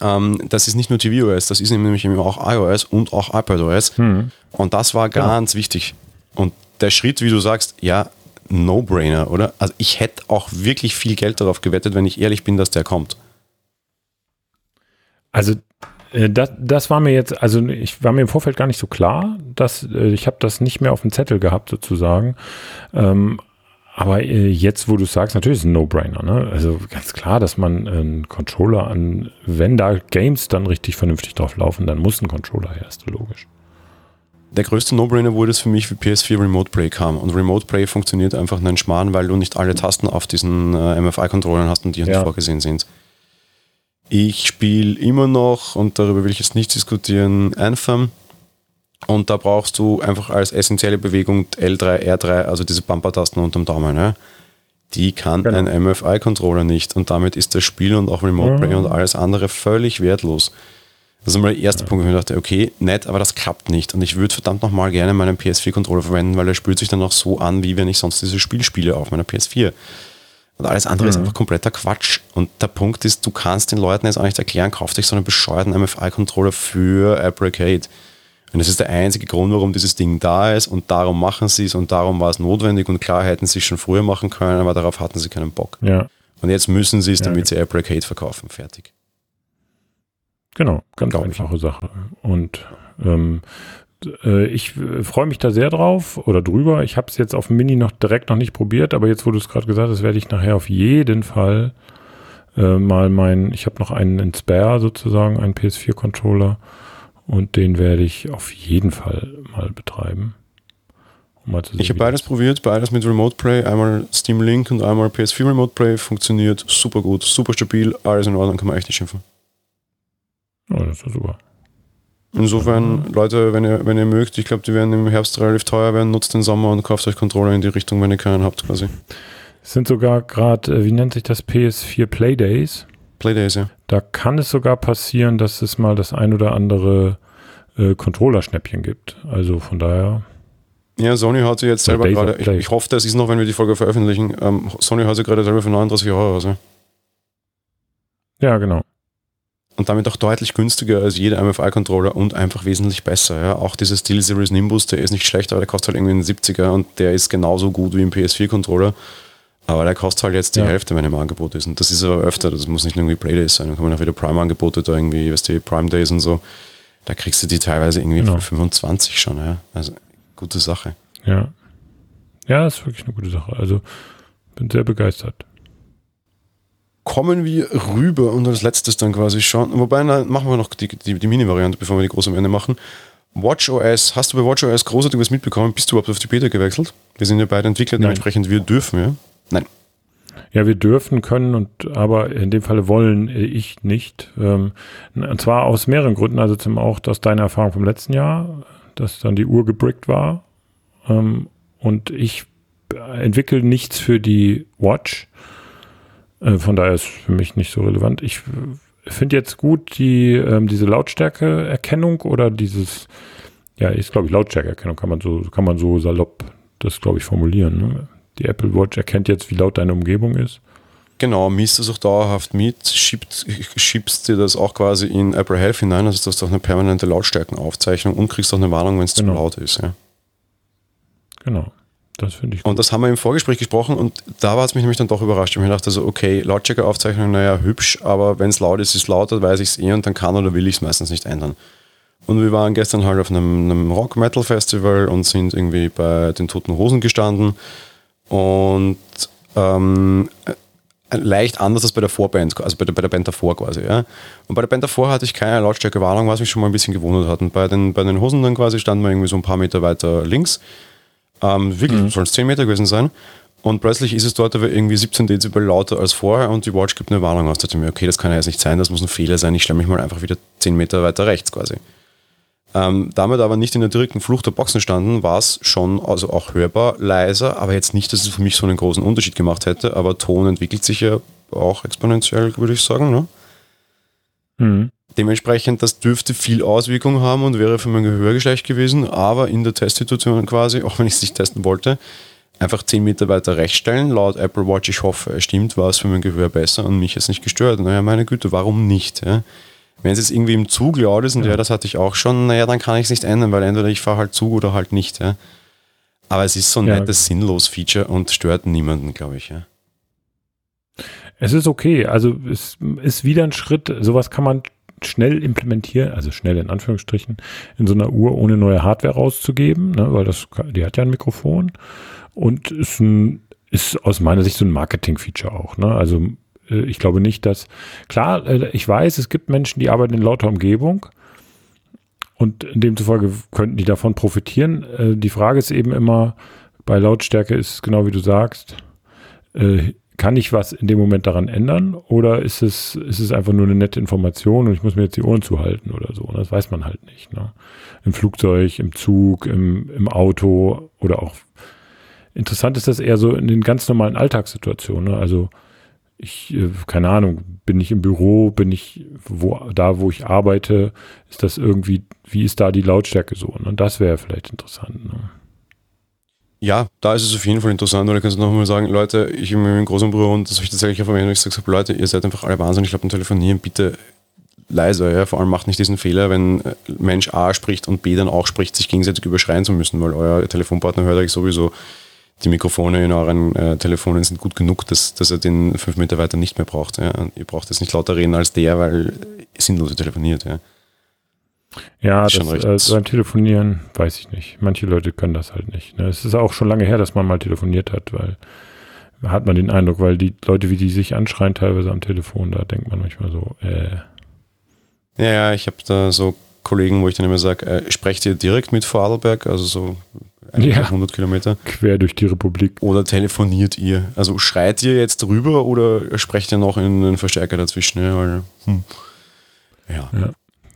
Ähm, das ist nicht nur tvOS, das ist nämlich eben auch iOS und auch iPadOS. Hm. Und das war Genau. ganz wichtig. Und der Schritt, wie du sagst, ja, No-Brainer, oder? Also ich hätte auch wirklich viel Geld darauf gewettet, wenn ich ehrlich bin, dass der kommt. Also das, das war mir jetzt, also ich war mir im Vorfeld gar nicht so klar, dass äh, ich habe das nicht mehr auf dem Zettel gehabt sozusagen. Ähm, aber äh, jetzt, wo du sagst, natürlich ist es ein No-Brainer. Ne? Also ganz klar, dass man einen Controller an, wenn da Games dann richtig vernünftig drauf laufen, dann muss ein Controller her, ist logisch. Der größte No-Brainer wurde es für mich, wie PS4 Remote Play kam. Und Remote Play funktioniert einfach einen Schmarrn, weil du nicht alle Tasten auf diesen äh, MFI-Controllern hast und die nicht Ja. vorgesehen sind. Ich spiele immer noch, und darüber will ich jetzt nicht diskutieren, Anthem. Und da brauchst du einfach als essentielle Bewegung L3, R3, also diese Bumper-Tasten unterm Daumen. Ja? Die kann Genau. ein MFI-Controller nicht. Und damit ist das Spiel und auch Remote Play und alles andere völlig wertlos. Das ist mal der erste Punkt, wo ich mir dachte, okay, nett, aber das klappt nicht. Und ich würde verdammt nochmal gerne meinen PS4-Controller verwenden, weil er spürt sich dann auch so an, wie wenn ich sonst dieses Spiel spiele auf meiner PS4. Und alles andere ist einfach kompletter Quatsch. Und der Punkt ist, du kannst den Leuten jetzt auch nicht erklären, kauf dich so einen bescheuerten MFI-Controller für Apple Arcade. Und das ist der einzige Grund, warum dieses Ding da ist und darum machen sie es und darum war es notwendig und klar hätten sie es schon früher machen können, aber darauf hatten sie keinen Bock. Ja, Und jetzt müssen sie es, Ja, damit sie Apple Arcade verkaufen. Fertig. genau, ganz Glaub ich. einfache Sache. Und ähm, äh, ich äh, freue mich da sehr drauf oder drüber. Ich habe es jetzt auf dem Mini noch direkt noch nicht probiert, aber jetzt, wo du es gerade gesagt hast, werde ich nachher auf jeden Fall äh, mal mein, ich habe noch einen in Spare sozusagen, einen PS4-Controller und den werde ich auf jeden Fall mal betreiben. Um mal sehen, Ich habe beides probiert, beides mit Remote Play, einmal Steam Link und einmal PS4 Remote Play, funktioniert super gut, super stabil, alles in Ordnung, kann man echt nicht schimpfen. Oh, das ist super. Insofern, Leute, wenn ihr, wenn ihr mögt, ich glaube, die werden im Herbst relativ teuer werden, nutzt den Sommer und kauft euch Controller in die Richtung, wenn ihr keinen habt, quasi. Es sind sogar gerade, äh, wie nennt sich das, PS4 Playdays. Playdays, ja. Da kann es sogar passieren, dass es mal das ein oder andere äh, Controller-Schnäppchen gibt. Also von daher, Ja, Sony hat sie jetzt selber Days gerade, ich, ich hoffe, das ist noch, wenn wir die Folge veröffentlichen, ähm, Sony hat sie gerade selber für 39 Euro. Ja. ja genau. Und damit auch deutlich günstiger als jeder MFI-Controller und einfach wesentlich besser. Ja. Auch dieser Steel Series Nimbus, der ist nicht schlecht, aber der kostet halt irgendwie einen 70er und der ist genauso gut wie ein PS4-Controller. Aber der kostet halt jetzt die Ja. Hälfte, wenn er im Angebot ist. Und das ist aber öfter, das muss nicht irgendwie Playdays sein. Da kommen auch wieder Prime-Angebote, da irgendwie, weißt du, Prime Days und so. Da kriegst du die teilweise irgendwie Genau. für 25 schon. Ja. Also gute Sache. Ja. Ja, ist wirklich eine gute Sache. Also bin sehr begeistert. Kommen wir rüber und als letztes dann quasi schon, wobei, na, machen wir noch die, die, die Mini-Variante, bevor wir die große am Ende machen. WatchOS, hast du bei WatchOS großartig was mitbekommen? Bist du überhaupt auf die Beta gewechselt? Wir sind ja beide Entwickler, Nein. dementsprechend wir dürfen, ja? Nein. Ja, wir dürfen, können und aber in dem Falle wollen äh, ich nicht. Ähm, und zwar aus mehreren Gründen. Also zum auch aus deiner Erfahrung vom letzten Jahr, dass dann die Uhr gebrickt war. Ähm, und ich entwickle nichts für die Watch. Äh, von daher ist für mich nicht so relevant. Ich äh, finde jetzt gut die ähm, diese Lautstärkeerkennung oder dieses ja ist glaube ich Lautstärkeerkennung kann man so kann man so salopp das glaube ich formulieren. Ne? Die Apple Watch erkennt jetzt wie laut deine Umgebung ist. Genau, misst das auch dauerhaft mit, schiebt, schiebst dir das auch quasi in Apple Health hinein, also du hast auch eine permanente Lautstärkenaufzeichnung und kriegst auch eine Warnung, wenn es Genau. zu laut ist. Ja. Genau. Das finde ich gut. Und das haben wir im Vorgespräch gesprochen und da war es mich nämlich dann doch überrascht. Ich habe mir gedacht, also okay, Lautstärkeaufzeichnung, naja, hübsch, aber wenn es laut ist, ist es lauter, weiß ich es eh und dann kann oder will ich es meistens nicht ändern. Und wir waren gestern halt auf einem, einem Rock-Metal-Festival und sind irgendwie bei den Toten Hosen gestanden und ähm, leicht anders als bei der Vorband, also bei der, bei der Band davor quasi. Ja. Und bei der Band davor hatte ich keine Lautstärkewarnung, was mich schon mal ein bisschen gewundert hat. Und bei den, bei den Hosen dann quasi standen wir irgendwie so ein paar Meter weiter links. Ähm, wirklich, mhm. sollen es 10 Meter gewesen sein. Und plötzlich ist es dort aber irgendwie 17 Dezibel lauter als vorher und die Watch gibt eine Warnung aus. Da dachte ich mir, okay, das kann ja jetzt nicht sein, das muss ein Fehler sein. Ich stelle mich mal einfach wieder 10 Meter weiter rechts quasi. Ähm, damit aber nicht in der direkten Flucht der Boxen standen, war es schon also auch hörbar leiser, aber jetzt nicht, dass es für mich so einen großen Unterschied gemacht hätte. Aber Ton entwickelt sich ja auch exponentiell, würde ich sagen. Ne? Mhm. Dementsprechend, das dürfte viel Auswirkung haben und wäre für mein Gehör schlecht gewesen, aber in der Testsituation quasi, auch wenn ich es nicht testen wollte, einfach 10 Meter weiter rechts stellen. Laut Apple Watch, ich hoffe, es stimmt, war es für mein Gehör besser und mich jetzt nicht gestört. Naja, meine Güte, warum nicht? Ja? Wenn es jetzt irgendwie im Zug laut ist, und ja. ja, das hatte ich auch schon, naja, dann kann ich es nicht ändern, weil entweder ich fahre halt Zug oder halt nicht. Ja. Aber es ist so ein ja. nettes, sinnlos Feature und stört niemanden, glaube ich. Ja. Es ist okay. Also es ist wieder ein Schritt. Sowas kann man schnell implementieren, also schnell in Anführungsstrichen, in so einer Uhr ohne neue Hardware rauszugeben, ne, weil das, die hat ja ein Mikrofon und ist ein, ist aus meiner Sicht so ein Marketing-Feature auch. Ne? Also äh, ich glaube nicht, dass, klar, äh, ich weiß, es gibt Menschen, die arbeiten in lauter Umgebung und demzufolge könnten die davon profitieren. Äh, die Frage ist eben immer, bei Lautstärke ist es genau wie du sagst, kann ich was in dem Moment daran ändern oder ist es, ist es einfach nur eine nette Information und ich muss mir jetzt die Ohren zuhalten oder so? Das weiß man halt nicht. Ne? Im Flugzeug, im Zug, im, im Auto oder auch interessant ist das eher so in den ganz normalen Alltagssituationen. Ne? Also ich, äh, keine Ahnung, bin ich im Büro, bin ich wo, da, wo ich arbeite, ist das irgendwie, wie ist da die Lautstärke so? Und ne? das wäre vielleicht interessant. Ne? Ja, da ist es auf jeden Fall interessant, oder kannst du nochmal sagen, Leute, ich bin im großen Büro und das habe ich tatsächlich auf erwähnt, ich gesagt Leute, ihr seid einfach alle wahnsinnig, ich glaube, beim Telefonieren bitte leiser, ja, vor allem macht nicht diesen Fehler, wenn äh, Mensch A spricht und B dann auch spricht, sich gegenseitig überschreien zu müssen, weil euer Telefonpartner hört euch sowieso die Mikrofone in euren äh, Telefonen sind gut genug, dass, dass er den fünf Meter weiter nicht mehr braucht. Ja. Ihr braucht jetzt nicht lauter reden als der, weil sinnlos telefoniert. Ja, ja das, äh, beim Telefonieren weiß ich nicht. Manche Leute können das halt nicht. Ne? Es ist auch schon lange her, dass man mal telefoniert hat, weil hat man den Eindruck, weil die Leute, wie die sich anschreien teilweise am Telefon, da denkt man manchmal so, äh. Ja, ja, ich habe da so Kollegen, wo ich dann immer sage, äh, sprecht ihr direkt mit Vorarlberg, also so ja. 100 Kilometer. Quer durch die Republik. Oder telefoniert ihr? Also schreit ihr jetzt rüber oder sprecht ihr noch in einen Verstärker dazwischen? Ja, weil, hm. ja. ja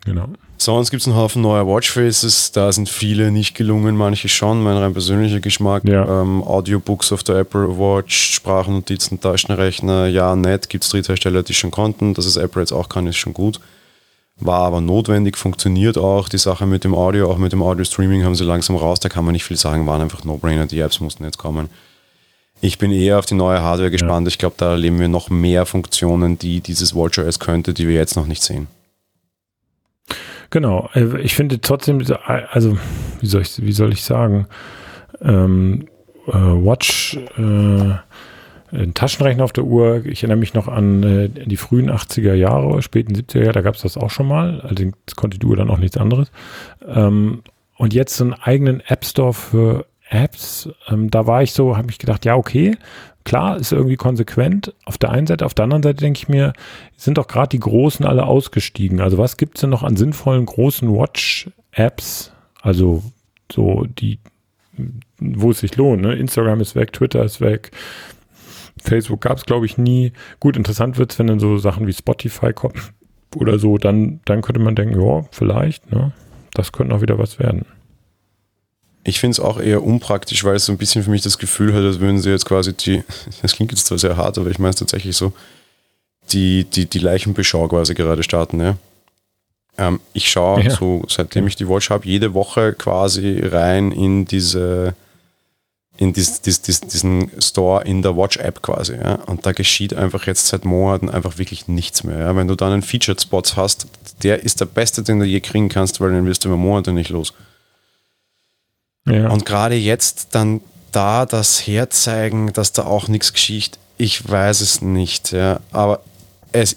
genau. Sonst gibt es einen Haufen neuer Watchfaces, da sind viele nicht gelungen, manche schon, mein rein persönlicher Geschmack. Ja. Ähm, Audiobooks auf der Apple Watch, Sprachnotizen, Taschenrechner, ja, nett, gibt es Dritthersteller, die schon konnten, dass es Apple jetzt auch kann, ist schon gut war aber notwendig, funktioniert auch. Die Sache mit dem Audio, auch mit dem Audio-Streaming haben sie langsam raus, da kann man nicht viel sagen, waren einfach No-Brainer, die Apps mussten jetzt kommen. Ich bin eher auf die neue Hardware gespannt. Ja. Ich glaube, da erleben wir noch mehr Funktionen, die dieses WatchOS könnte, die wir jetzt noch nicht sehen. Genau. Äh, ich finde trotzdem, also, wie soll ich, wie soll ich sagen, ähm, äh, Watch, äh, ein Taschenrechner auf der Uhr. Ich erinnere mich noch an äh, die frühen 80er Jahre, späten 70er Jahre, da gab es das auch schon mal. Allerdings konnte die Uhr dann auch nichts anderes. Ähm, und jetzt so einen eigenen App Store für Apps. Ähm, da war ich so, habe ich gedacht, ja, okay, klar, ist irgendwie konsequent. Auf der einen Seite, auf der anderen Seite denke ich mir, sind doch gerade die Großen alle ausgestiegen. Also was gibt es denn noch an sinnvollen großen Watch-Apps? Also so die, wo es sich lohnt. Ne? Instagram ist weg, Twitter ist weg, Facebook gab es, glaube ich, nie. Gut, interessant wird es, wenn dann so Sachen wie Spotify kommen oder so, dann, dann könnte man denken, ja, vielleicht, ne? Das könnte auch wieder was werden. Ich finde es auch eher unpraktisch, weil es so ein bisschen für mich das Gefühl hat, als würden sie jetzt quasi die, das klingt jetzt zwar sehr hart, aber ich meine es tatsächlich so, die, die, die Leichenbeschau quasi gerade starten, ja. Ähm, ich schaue ja. so, seitdem ich die Watch habe, jede Woche quasi rein in diese in dies, dies, dies, diesen Store in der Watch-App quasi. Ja? Und da geschieht einfach jetzt seit Monaten einfach wirklich nichts mehr. Ja? Wenn du dann einen Featured-Spot hast, der ist der beste, den du je kriegen kannst, weil den wirst du über Monate nicht los. Ja. Und gerade jetzt dann da das herzeigen, dass da auch nichts geschieht? Ich weiß es nicht, ja. Aber es,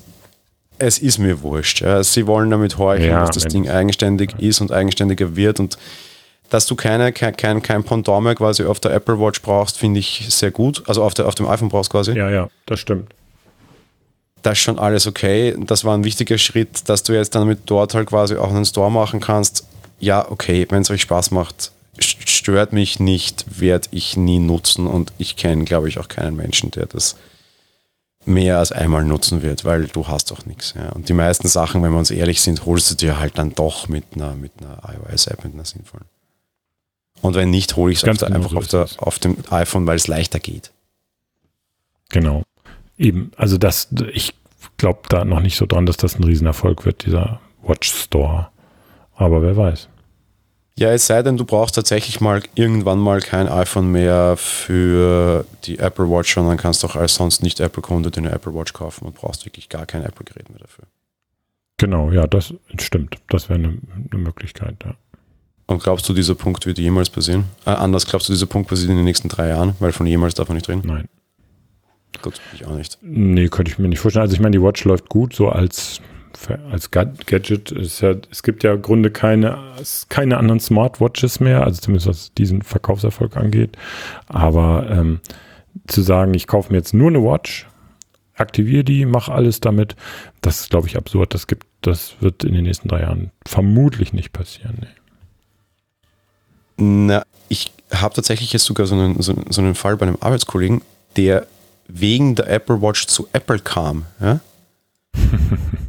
es ist mir wurscht. Ja. Sie wollen damit horchen, ja, dass das Ding eigenständig ist und eigenständiger wird und dass du keine, kein, kein, kein Pendant mehr quasi auf der Apple Watch brauchst, finde ich sehr gut. Also auf, der, auf dem iPhone brauchst quasi. Ja, ja, das stimmt. Das ist schon alles okay. Das war ein wichtiger Schritt, dass du jetzt dann mit dort halt quasi auch einen Store machen kannst. Ja, okay, wenn es euch Spaß macht, stört mich nicht, werde ich nie nutzen und ich kenne, glaube ich, auch keinen Menschen, der das mehr als einmal nutzen wird, weil du hast doch nichts. Ja. Und die meisten Sachen, wenn wir uns ehrlich sind, holst du dir halt dann doch mit einer, mit einer iOS-App, mit einer sinnvollen. Und wenn nicht, hole ich es einfach so auf, der, auf dem iPhone, weil es leichter geht. Genau. Eben, also das, ich glaube da noch nicht so dran, dass das ein Riesenerfolg wird, dieser Watch Store. Aber wer weiß. Ja, es sei denn, du brauchst tatsächlich mal irgendwann mal kein iPhone mehr für die Apple Watch, sondern kannst auch als sonst nicht Apple-Kunde eine Apple Watch kaufen und brauchst wirklich gar kein Apple-Gerät mehr dafür. Genau, ja, das stimmt. Das wäre eine, eine Möglichkeit, ja. Und glaubst du, dieser Punkt wird jemals passieren? Äh, anders, glaubst du, dieser Punkt passiert in den nächsten drei Jahren? Weil von jemals darf man nicht reden? Nein. Gut, ich auch nicht. Nee, könnte ich mir nicht vorstellen. Also ich meine, die Watch läuft gut, so als, als Gadget. Es, ja, es gibt ja im Grunde keine, keine anderen Smartwatches mehr, also zumindest was diesen Verkaufserfolg angeht. Aber ähm, zu sagen, ich kaufe mir jetzt nur eine Watch, aktiviere die, mache alles damit, das ist, glaube ich, absurd. Das gibt, das wird in den nächsten drei Jahren vermutlich nicht passieren. Nee. Na, ich habe tatsächlich jetzt sogar so einen, so, so, einen Fall bei einem Arbeitskollegen, der wegen der Apple Watch zu Apple kam. Ja?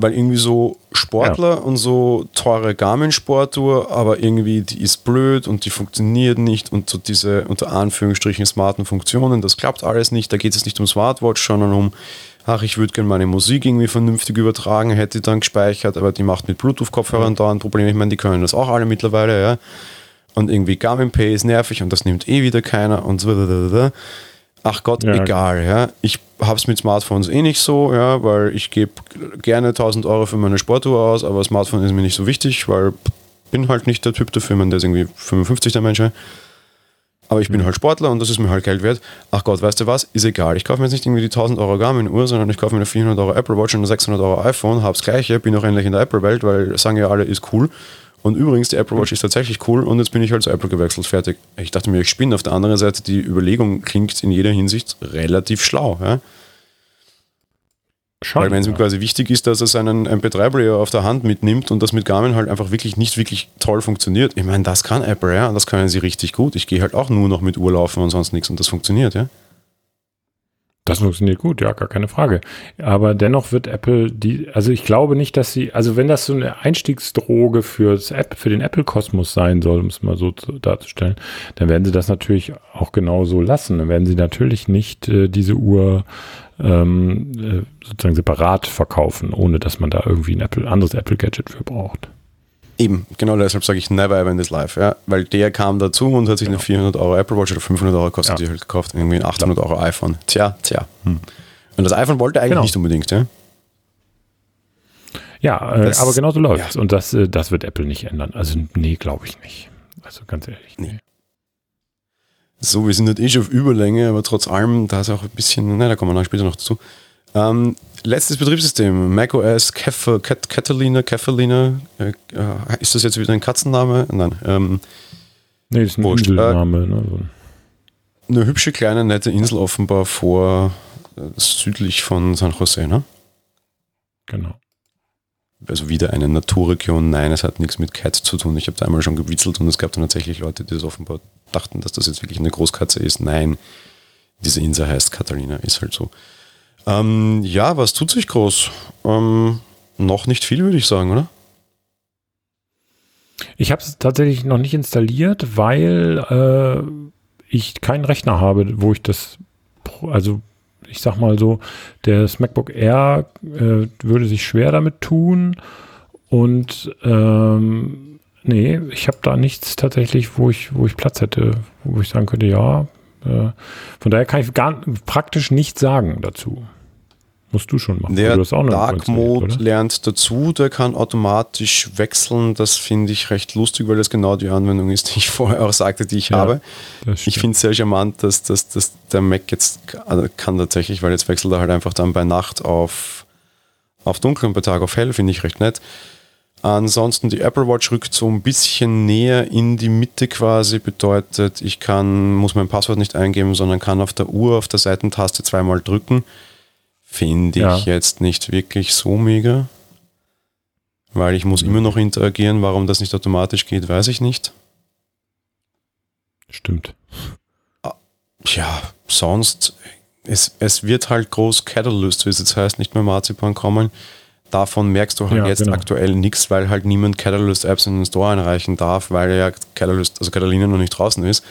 Weil irgendwie so Sportler ja. und so teure Garmin-Sportuhr, aber irgendwie die ist blöd und die funktioniert nicht und so diese unter Anführungsstrichen smarten Funktionen, das klappt alles nicht. Da geht es nicht um Smartwatch, sondern um, ach, ich würde gerne meine Musik irgendwie vernünftig übertragen, hätte dann gespeichert, aber die macht mit Bluetooth-Kopfhörern da ein Problem. Ich meine, die können das auch alle mittlerweile, ja und irgendwie Garmin Pay ist nervig und das nimmt eh wieder keiner und so. Ach Gott, ja. egal, ja. Ich habe es mit Smartphones eh nicht so, ja, weil ich gebe gerne 1000 Euro für meine Sportuhr aus, aber Smartphone ist mir nicht so wichtig, weil bin halt nicht der Typ dafür, man der ist irgendwie 55 der Mensch. Aber ich bin halt Sportler und das ist mir halt Geld wert. Ach Gott, weißt du was? Ist egal. Ich kaufe mir jetzt nicht irgendwie die 1000 Euro Garmin-Uhr, sondern ich kaufe mir eine 400 Euro Apple Watch und eine 600 Euro iPhone, hab's gleiche, bin auch endlich in der Apple-Welt, weil sagen ja alle, ist cool. Und übrigens, die Apple Watch ist tatsächlich cool und jetzt bin ich halt zu Apple gewechselt, fertig. Ich dachte mir, ich spinne. Auf der anderen Seite, die Überlegung klingt in jeder Hinsicht relativ schlau. Ja? Schon, Weil wenn es ihm quasi wichtig ist, dass er seinen MP3-Player auf der Hand mitnimmt und das mit Garmin halt einfach wirklich nicht wirklich toll funktioniert. Ich meine, das kann Apple, ja, und das können sie richtig gut. Ich gehe halt auch nur noch mit Uhr laufen und sonst nichts und das funktioniert, ja. Das funktioniert gut, ja, gar keine Frage. Aber dennoch wird Apple die, also ich glaube nicht, dass sie, also wenn das so eine Einstiegsdroge fürs App, für den Apple-Kosmos sein soll, um es mal so zu, darzustellen, dann werden sie das natürlich auch genau so lassen. Dann werden sie natürlich nicht äh, diese Uhr ähm, äh, sozusagen separat verkaufen, ohne dass man da irgendwie ein Apple, anderes Apple-Gadget für braucht. Eben, genau deshalb sage ich never ever in this life, ja, weil der kam dazu und hat sich genau. eine 400 Euro Apple Watch oder 500 Euro kostet ja. die halt gekauft, irgendwie ein 800 Euro iPhone. Tja, tja. Hm. Und das iPhone wollte eigentlich genau. nicht unbedingt, ja. Ja, äh, aber genau so läuft. Ja. Und das, äh, das wird Apple nicht ändern. Also, nee, glaube ich nicht. Also, ganz ehrlich. Nee. So, wir sind nicht eh schon auf Überlänge, aber trotz allem, da ist auch ein bisschen, ne, da kommen wir später noch dazu. Ähm, letztes Betriebssystem, macOS Catalina, Catalina. Äh, äh, ist das jetzt wieder ein Katzenname? Nein. Ähm, nee, das ist ein Wurscht. Inselname. Ne? Eine hübsche kleine, nette Insel offenbar vor äh, südlich von San Jose, ne? Genau. Also wieder eine Naturregion. Nein, es hat nichts mit Cat zu tun. Ich habe da einmal schon gewitzelt und es gab dann tatsächlich Leute, die das offenbar dachten, dass das jetzt wirklich eine Großkatze ist. Nein, diese Insel heißt Catalina, ist halt so. Ähm, ja, was tut sich groß? Ähm, noch nicht viel, würde ich sagen, oder? Ich habe es tatsächlich noch nicht installiert, weil äh, ich keinen Rechner habe, wo ich das, also ich sag mal so, das MacBook Air äh, würde sich schwer damit tun und ähm, nee, ich habe da nichts tatsächlich, wo ich, wo ich Platz hätte, wo ich sagen könnte, ja, äh, von daher kann ich gar praktisch nichts sagen dazu. Musst du schon machen. Der Dark Mode lernt dazu, der kann automatisch wechseln. Das finde ich recht lustig, weil das genau die Anwendung ist, die ich vorher auch sagte, die ich ja, habe. Ich finde es sehr charmant, dass, dass, dass der Mac jetzt also kann tatsächlich, weil jetzt wechselt er halt einfach dann bei Nacht auf, auf dunkel und bei Tag auf hell, finde ich recht nett. Ansonsten die Apple Watch rückt so ein bisschen näher in die Mitte quasi, bedeutet, ich kann, muss mein Passwort nicht eingeben, sondern kann auf der Uhr auf der Seitentaste zweimal drücken Finde ich ja. jetzt nicht wirklich so mega. Weil ich muss immer noch interagieren. Warum das nicht automatisch geht, weiß ich nicht. Stimmt. Ah, ja, sonst, es, es wird halt groß Catalyst, wie es jetzt heißt, nicht mehr Marzipan kommen. Davon merkst du halt ja, jetzt genau. aktuell nichts, weil halt niemand Catalyst-Apps in den Store einreichen darf, weil ja Catalyst, also Catalina noch nicht draußen ist.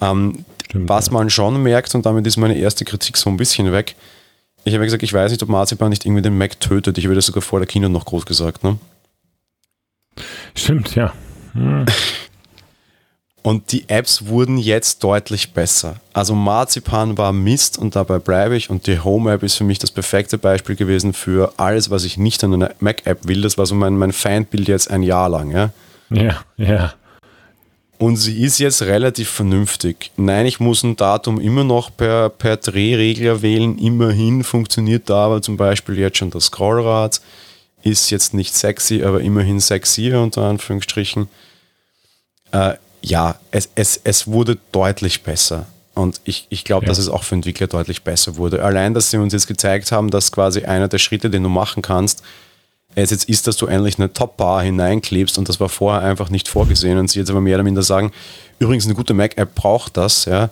Ähm, Stimmt, was ja. man schon merkt, und damit ist meine erste Kritik so ein bisschen weg, ich habe gesagt, ich weiß nicht, ob Marzipan nicht irgendwie den Mac tötet. Ich habe das sogar vor der Kino noch groß gesagt, ne? Stimmt, ja. Hm. Und die Apps wurden jetzt deutlich besser. Also Marzipan war Mist und dabei bleibe ich. Und die Home-App ist für mich das perfekte Beispiel gewesen für alles, was ich nicht an einer Mac-App will. Das war so mein, mein Feindbild jetzt ein Jahr lang. Ja, ja. ja. Und sie ist jetzt relativ vernünftig. Nein, ich muss ein Datum immer noch per, per Drehregler wählen. Immerhin funktioniert da aber zum Beispiel jetzt schon das Scrollrad. Ist jetzt nicht sexy, aber immerhin sexier unter Anführungsstrichen. Äh, ja, es, es, es wurde deutlich besser. Und ich, ich glaube, ja. dass es auch für Entwickler deutlich besser wurde. Allein, dass sie uns jetzt gezeigt haben, dass quasi einer der Schritte, den du machen kannst, es jetzt ist, dass du endlich eine Top-Bar hineinklebst und das war vorher einfach nicht vorgesehen und sie jetzt aber mehr oder minder sagen, übrigens eine gute Mac-App braucht das, ja.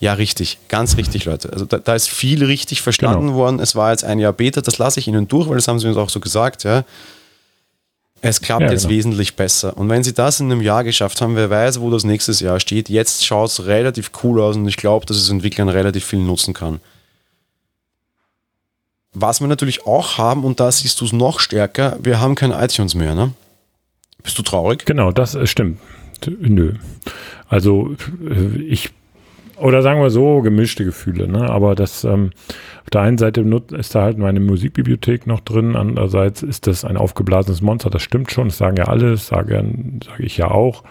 Ja, richtig, ganz richtig, Leute. Also da, da ist viel richtig verstanden genau. worden. Es war jetzt ein Jahr Beta, das lasse ich Ihnen durch, weil das haben Sie uns auch so gesagt, ja. Es klappt ja, jetzt genau. wesentlich besser. Und wenn Sie das in einem Jahr geschafft haben, wer weiß, wo das nächstes Jahr steht. Jetzt schaut es relativ cool aus und ich glaube, dass es Entwicklern relativ viel nutzen kann. Was wir natürlich auch haben, und da siehst du es noch stärker, wir haben kein iTunes mehr, ne? Bist du traurig? Genau, das äh, stimmt. Nö. Also äh, ich, oder sagen wir so, gemischte Gefühle, ne? Aber das, ähm, auf der einen Seite ist da halt meine Musikbibliothek noch drin, andererseits ist das ein aufgeblasenes Monster, das stimmt schon, das sagen ja alle, das sage, sage ich ja auch.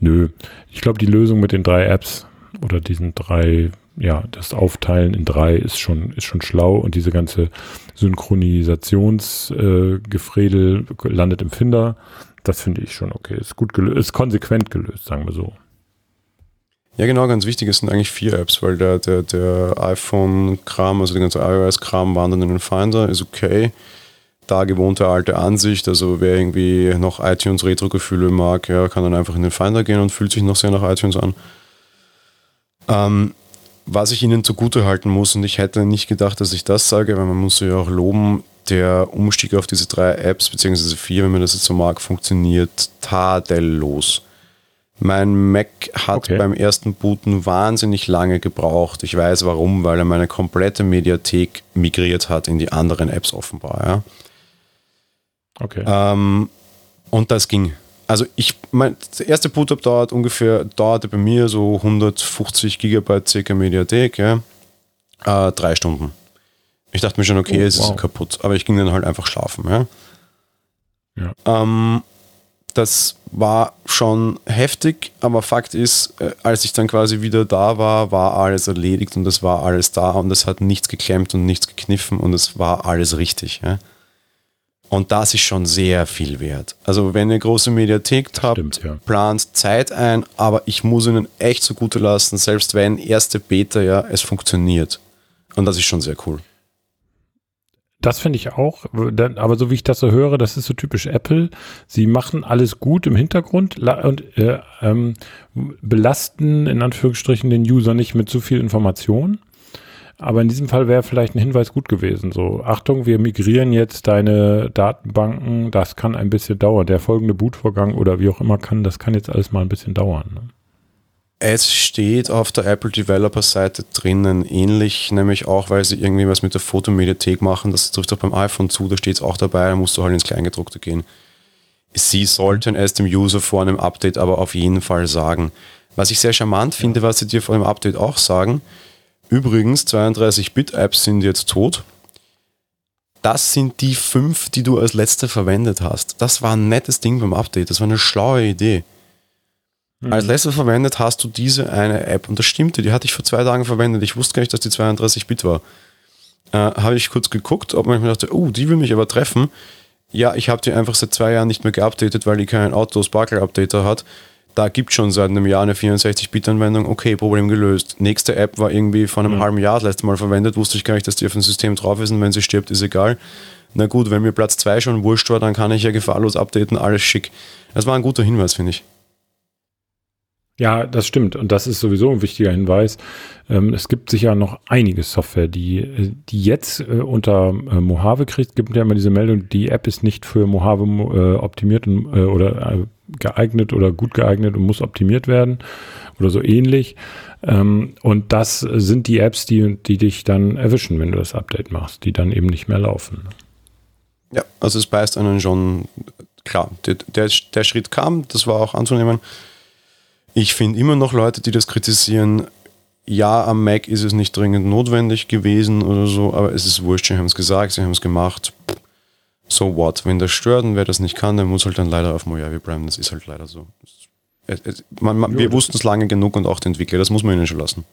Nö. Ich glaube, die Lösung mit den drei Apps oder diesen drei ja, das Aufteilen in drei ist schon, ist schon schlau und diese ganze Synchronisationsgefredel äh, landet im Finder. Das finde ich schon okay. Ist gut gelöst, ist konsequent gelöst, sagen wir so. Ja, genau, ganz wichtig, es sind eigentlich vier Apps, weil der, der, der iPhone-Kram, also der ganze iOS-Kram wandert in den Finder, ist okay. Da gewohnte alte Ansicht, also wer irgendwie noch iTunes Retro-Gefühle mag, ja, kann dann einfach in den Finder gehen und fühlt sich noch sehr nach iTunes an. Ähm, was ich ihnen zugute halten muss, und ich hätte nicht gedacht, dass ich das sage, weil man muss ja auch loben, der Umstieg auf diese drei Apps, beziehungsweise vier, wenn man das jetzt so mag, funktioniert tadellos. Mein Mac hat okay. beim ersten Booten wahnsinnig lange gebraucht. Ich weiß warum, weil er meine komplette Mediathek migriert hat in die anderen Apps offenbar. Ja. Okay. Ähm, und das ging also ich mein, der erste Boot-up dauert ungefähr, dauerte bei mir so 150 Gigabyte circa Mediathek, ja, äh, drei Stunden. Ich dachte mir schon, okay, oh, es wow. ist kaputt, aber ich ging dann halt einfach schlafen, ja. ja. Ähm, das war schon heftig, aber Fakt ist, äh, als ich dann quasi wieder da war, war alles erledigt und es war alles da und es hat nichts geklemmt und nichts gekniffen und es war alles richtig. Ja? Und das ist schon sehr viel wert. Also wenn ihr große Mediathek habt, Stimmt, ja. plant Zeit ein, aber ich muss ihnen echt zugute lassen, selbst wenn erste Beta ja, es funktioniert. Und das ist schon sehr cool. Das finde ich auch, aber so wie ich das so höre, das ist so typisch Apple. Sie machen alles gut im Hintergrund und äh, ähm, belasten in Anführungsstrichen den User nicht mit zu viel Information. Aber in diesem Fall wäre vielleicht ein Hinweis gut gewesen. So, Achtung, wir migrieren jetzt deine Datenbanken. Das kann ein bisschen dauern. Der folgende Bootvorgang oder wie auch immer kann, das kann jetzt alles mal ein bisschen dauern. Ne? Es steht auf der Apple Developer Seite drinnen, ähnlich, nämlich auch, weil sie irgendwie was mit der Fotomediathek machen. Das trifft auch beim iPhone zu, da steht es auch dabei, da musst du halt ins Kleingedruckte gehen. Sie sollten es dem User vor einem Update aber auf jeden Fall sagen. Was ich sehr charmant finde, was sie dir vor dem Update auch sagen, Übrigens, 32-Bit-Apps sind jetzt tot. das sind die fünf, die du als letzte verwendet hast. Das war ein nettes Ding beim Update. Das war eine schlaue Idee. Mhm. Als letzte verwendet hast du diese eine App und das stimmte, die hatte ich vor zwei Tagen verwendet. Ich wusste gar nicht, dass die 32-Bit war. Äh, habe ich kurz geguckt, ob man mir dachte, oh, die will mich aber treffen. Ja, ich habe die einfach seit zwei Jahren nicht mehr geupdatet, weil die keinen Auto-Sparkle-Updater hat. Da gibt schon seit einem Jahr eine 64-Bit-Anwendung. Okay, Problem gelöst. Nächste App war irgendwie vor einem mhm. halben Jahr das letzte Mal verwendet. Wusste ich gar nicht, dass die auf dem System drauf ist und wenn sie stirbt, ist egal. Na gut, wenn mir Platz 2 schon wurscht war, dann kann ich ja gefahrlos updaten, alles schick. Das war ein guter Hinweis, finde ich. Ja, das stimmt. Und das ist sowieso ein wichtiger Hinweis. Ähm, es gibt sicher noch einige Software, die, die jetzt äh, unter äh, Mojave kriegt. Es gibt ja immer diese Meldung, die App ist nicht für Mojave äh, optimiert und, oder geeignet oder gut geeignet und muss optimiert werden oder so ähnlich. Ähm, und das sind die Apps, die, die dich dann erwischen, wenn du das Update machst, die dann eben nicht mehr laufen. Ja, also es beißt einen schon, klar, der, der, der Schritt kam, das war auch anzunehmen ich finde immer noch Leute, die das kritisieren. Ja, am Mac ist es nicht dringend notwendig gewesen oder so, aber es ist wurscht, sie haben es gesagt, sie haben es gemacht. So what? Wenn das stört und wer das nicht kann, der muss halt dann leider auf Mojave bleiben. Das ist halt leider so. Es, es, man, man, wir wussten es lange genug und auch die Entwickler, das muss man ihnen schon lassen.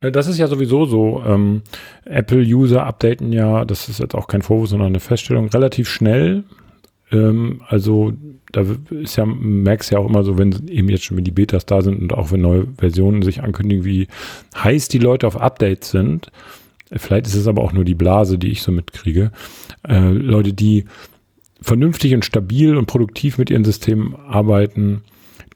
Das ist ja sowieso so. Ähm, Apple-User updaten ja, das ist jetzt auch kein Vorwurf, sondern eine Feststellung, relativ schnell. Ähm, also da ist ja Max ja auch immer so, wenn eben jetzt schon die Betas da sind und auch wenn neue Versionen sich ankündigen, wie heiß die Leute auf Updates sind. Vielleicht ist es aber auch nur die Blase, die ich so mitkriege. Äh, Leute, die vernünftig und stabil und produktiv mit ihren Systemen arbeiten,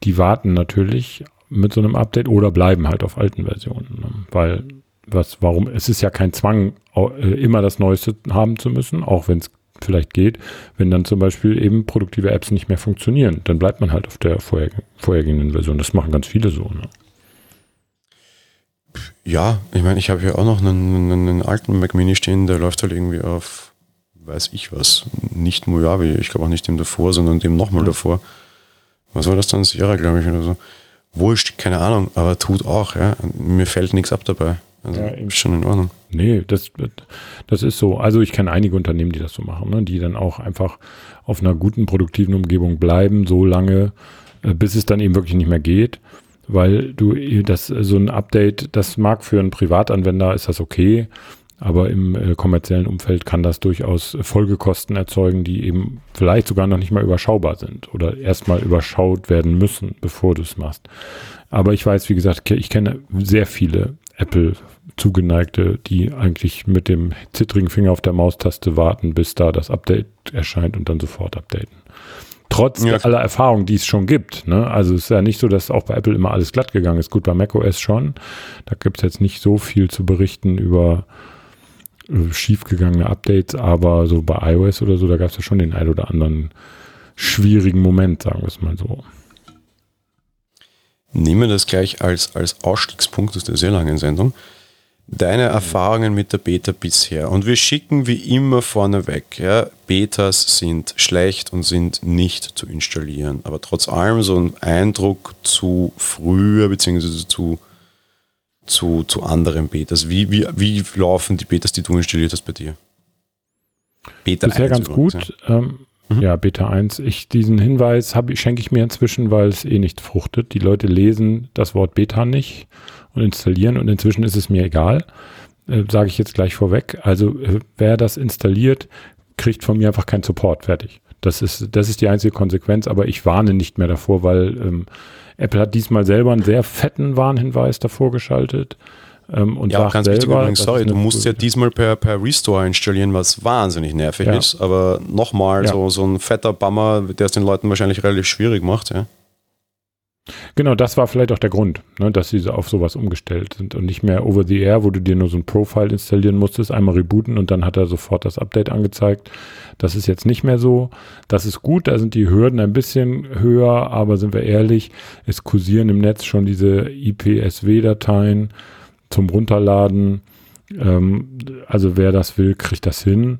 die warten natürlich mit so einem Update oder bleiben halt auf alten Versionen. Ne? Weil was, warum, es ist ja kein Zwang, äh, immer das Neueste haben zu müssen, auch wenn es vielleicht geht, wenn dann zum Beispiel eben produktive Apps nicht mehr funktionieren. Dann bleibt man halt auf der vorher, vorhergehenden Version. Das machen ganz viele so. Ne? Ja, ich meine, ich habe hier auch noch einen, einen, alten Mac Mini stehen, der läuft halt irgendwie auf, weiß ich was, nicht Mojave, ich glaube auch nicht dem davor, sondern dem nochmal mhm. davor. Was war das dann? Sierra, glaube ich, oder so. Wurscht, keine Ahnung, aber tut auch, ja. Mir fällt nichts ab dabei. Also ja, ist schon in Ordnung. Nee, das, das ist so. Also ich kenne einige Unternehmen, die das so machen, ne? die dann auch einfach auf einer guten, produktiven Umgebung bleiben, so lange, äh, bis es dann eben wirklich nicht mehr geht. Weil du das so ein Update, das mag für einen Privatanwender, ist das okay, aber im äh, kommerziellen Umfeld kann das durchaus Folgekosten erzeugen, die eben vielleicht sogar noch nicht mal überschaubar sind oder erstmal überschaut werden müssen, bevor du es machst. Aber ich weiß, wie gesagt, ich kenne sehr viele Apple Zugeneigte, die eigentlich mit dem zittrigen Finger auf der Maustaste warten, bis da das Update erscheint und dann sofort updaten. Trotz ja. aller Erfahrungen, die es schon gibt. Ne? Also es ist ja nicht so, dass auch bei Apple immer alles glatt gegangen ist. Gut, bei macOS schon. Da gibt es jetzt nicht so viel zu berichten über äh, schiefgegangene Updates, aber so bei iOS oder so, da gab es ja schon den ein oder anderen schwierigen Moment, sagen wir es mal so. Nehmen wir das gleich als, als Ausstiegspunkt aus der sehr langen Sendung deine Erfahrungen mit der Beta bisher. Und wir schicken wie immer vorneweg, ja, Betas sind schlecht und sind nicht zu installieren. Aber trotz allem so ein Eindruck zu früher beziehungsweise zu, zu, zu anderen Betas. Wie, wie, wie laufen die Betas, die du installiert hast bei dir? Beta Bisher 1 ganz übrigens, gut. Ja. Ähm, mhm. ja. Beta 1. Ich, diesen Hinweis hab, schenke ich mir inzwischen, weil es eh nicht fruchtet. Die Leute lesen das Wort Beta nicht und installieren und inzwischen ist es mir egal, äh, sage ich jetzt gleich vorweg. Also äh, wer das installiert, kriegt von mir einfach keinen Support fertig. Das ist, das ist die einzige Konsequenz, aber ich warne nicht mehr davor, weil ähm, Apple hat diesmal selber einen sehr fetten Warnhinweis davor geschaltet. Ähm, und ja, sagt ganz selber, übrigens, sorry, du musst ja diesmal per, per Restore installieren, was wahnsinnig nervig ja. ist, aber nochmal ja. so, so ein fetter Bummer, der es den Leuten wahrscheinlich relativ schwierig macht, ja. Genau, das war vielleicht auch der Grund, ne, dass sie auf sowas umgestellt sind und nicht mehr over the air, wo du dir nur so ein Profile installieren musstest, einmal rebooten und dann hat er sofort das Update angezeigt. Das ist jetzt nicht mehr so. Das ist gut, da sind die Hürden ein bisschen höher, aber sind wir ehrlich, es kursieren im Netz schon diese IPSW-Dateien zum Runterladen. Ähm, also wer das will, kriegt das hin.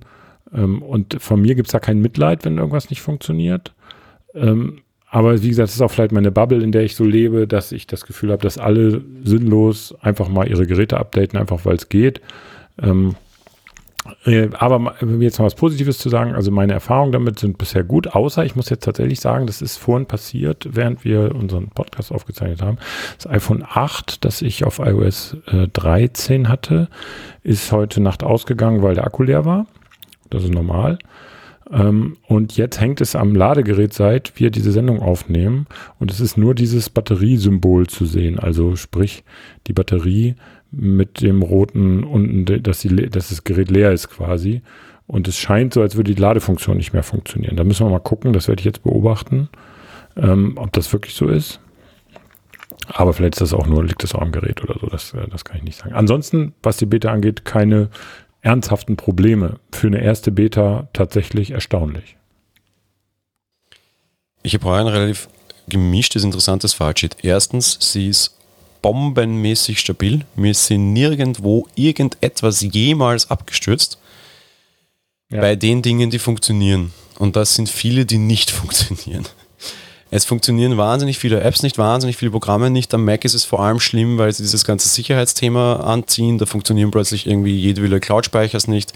Ähm, und von mir gibt es da kein Mitleid, wenn irgendwas nicht funktioniert. Ähm, aber wie gesagt, es ist auch vielleicht meine Bubble, in der ich so lebe, dass ich das Gefühl habe, dass alle sinnlos einfach mal ihre Geräte updaten, einfach weil es geht. Ähm, Äh, aber jetzt noch was Positives zu sagen, also meine Erfahrungen damit sind bisher gut, außer ich muss jetzt tatsächlich sagen, das ist vorhin passiert, während wir unseren Podcast aufgezeichnet haben. Das iPhone 8, das ich auf iOS 13 äh, hatte, ist heute Nacht ausgegangen, weil der Akku leer war. Das ist normal. Ähm, und jetzt hängt es am Ladegerät, seit wir diese Sendung aufnehmen. Und es ist nur dieses Batteriesymbol zu sehen. Also sprich, die Batterie mit dem roten unten, dass, die, dass das Gerät leer ist quasi. Und es scheint so, als würde die Ladefunktion nicht mehr funktionieren. Da müssen wir mal gucken, das werde ich jetzt beobachten, ähm, ob das wirklich so ist. Aber vielleicht ist das auch nur, liegt das auch am Gerät oder so, das, äh, das kann ich nicht sagen. Ansonsten, was die Beta angeht, keine ernsthaften Probleme. Für eine erste Beta tatsächlich erstaunlich. Ich habe ein relativ gemischtes, interessantes Fazit. Erstens, sie ist bombenmäßig stabil. Mir ist sie nirgendwo irgendetwas jemals abgestürzt. Ja. Bei den Dingen, die funktionieren. Und das sind viele, die nicht funktionieren. Es funktionieren wahnsinnig viele Apps nicht, wahnsinnig viele Programme nicht. Am Mac ist es vor allem schlimm, weil sie dieses ganze Sicherheitsthema anziehen. Da funktionieren plötzlich irgendwie jedwille Cloud-Speichers nicht.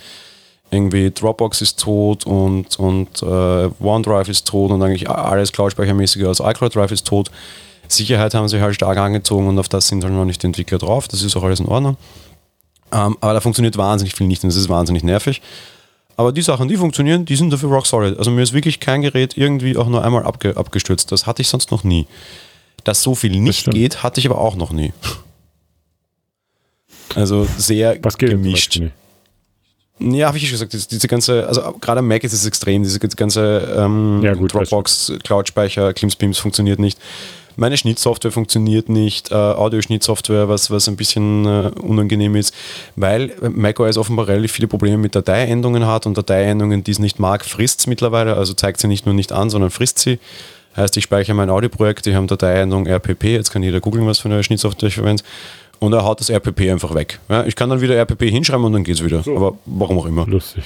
Irgendwie Dropbox ist tot und, und äh, OneDrive ist tot und eigentlich alles Cloud-Speichermäßige als iCloud Drive ist tot. Sicherheit haben sie halt stark angezogen und auf das sind halt noch nicht die Entwickler drauf. Das ist auch alles in Ordnung. Ähm, aber da funktioniert wahnsinnig viel nicht und das ist wahnsinnig nervig. Aber die Sachen, die funktionieren, die sind dafür rock solid. Also mir ist wirklich kein Gerät irgendwie auch nur einmal abge abgestürzt. Das hatte ich sonst noch nie. Dass so viel nicht geht, hatte ich aber auch noch nie. Also sehr gemischt. Ja, habe ich schon gesagt, diese ganze, also gerade am Mac ist es extrem, diese ganze ähm, ja, gut, Dropbox, Cloud-Speicher, Klimsbeams funktioniert nicht. Meine Schnittsoftware funktioniert nicht, äh, Audioschnittsoftware, was, was ein bisschen äh, unangenehm ist, weil macOS offenbar relativ viele Probleme mit Dateiendungen hat und Dateiendungen, die es nicht mag, frisst es mittlerweile, also zeigt sie nicht nur nicht an, sondern frisst sie. Heißt, ich speichere mein Audioprojekt, die haben Dateiendung RPP, jetzt kann jeder googeln, was für eine Schnittsoftware ich verwende und er haut das RPP einfach weg. Ja, ich kann dann wieder RPP hinschreiben und dann geht es wieder. So. Aber warum auch immer. Lustig.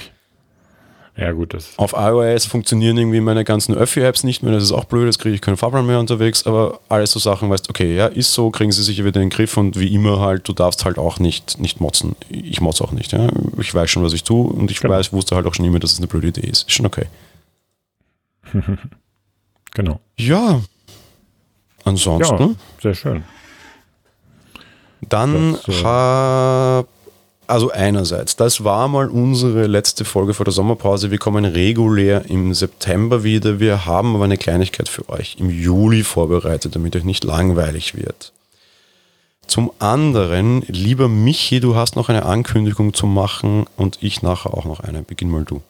Ja, gut. Das Auf iOS funktionieren irgendwie meine ganzen Öffi-Apps nicht mehr. Das ist auch blöd, jetzt kriege ich keinen Fahrplan mehr unterwegs. Aber alles so Sachen, weißt okay, ja, ist so, kriegen sie sicher wieder in den Griff und wie immer halt, du darfst halt auch nicht, nicht motzen. Ich motze auch nicht. Ja. Ich weiß schon, was ich tue und ich genau. weiß, wusste halt auch schon immer, dass es eine blöde Idee ist. Ist schon okay. genau. Ja. Ansonsten. Ja, sehr schön. Dann äh, habe also einerseits, das war mal unsere letzte Folge vor der Sommerpause. Wir kommen regulär im September wieder. Wir haben aber eine Kleinigkeit für euch im Juli vorbereitet, damit euch nicht langweilig wird. Zum anderen, lieber Michi, du hast noch eine Ankündigung zu machen und ich nachher auch noch eine. Beginn mal du.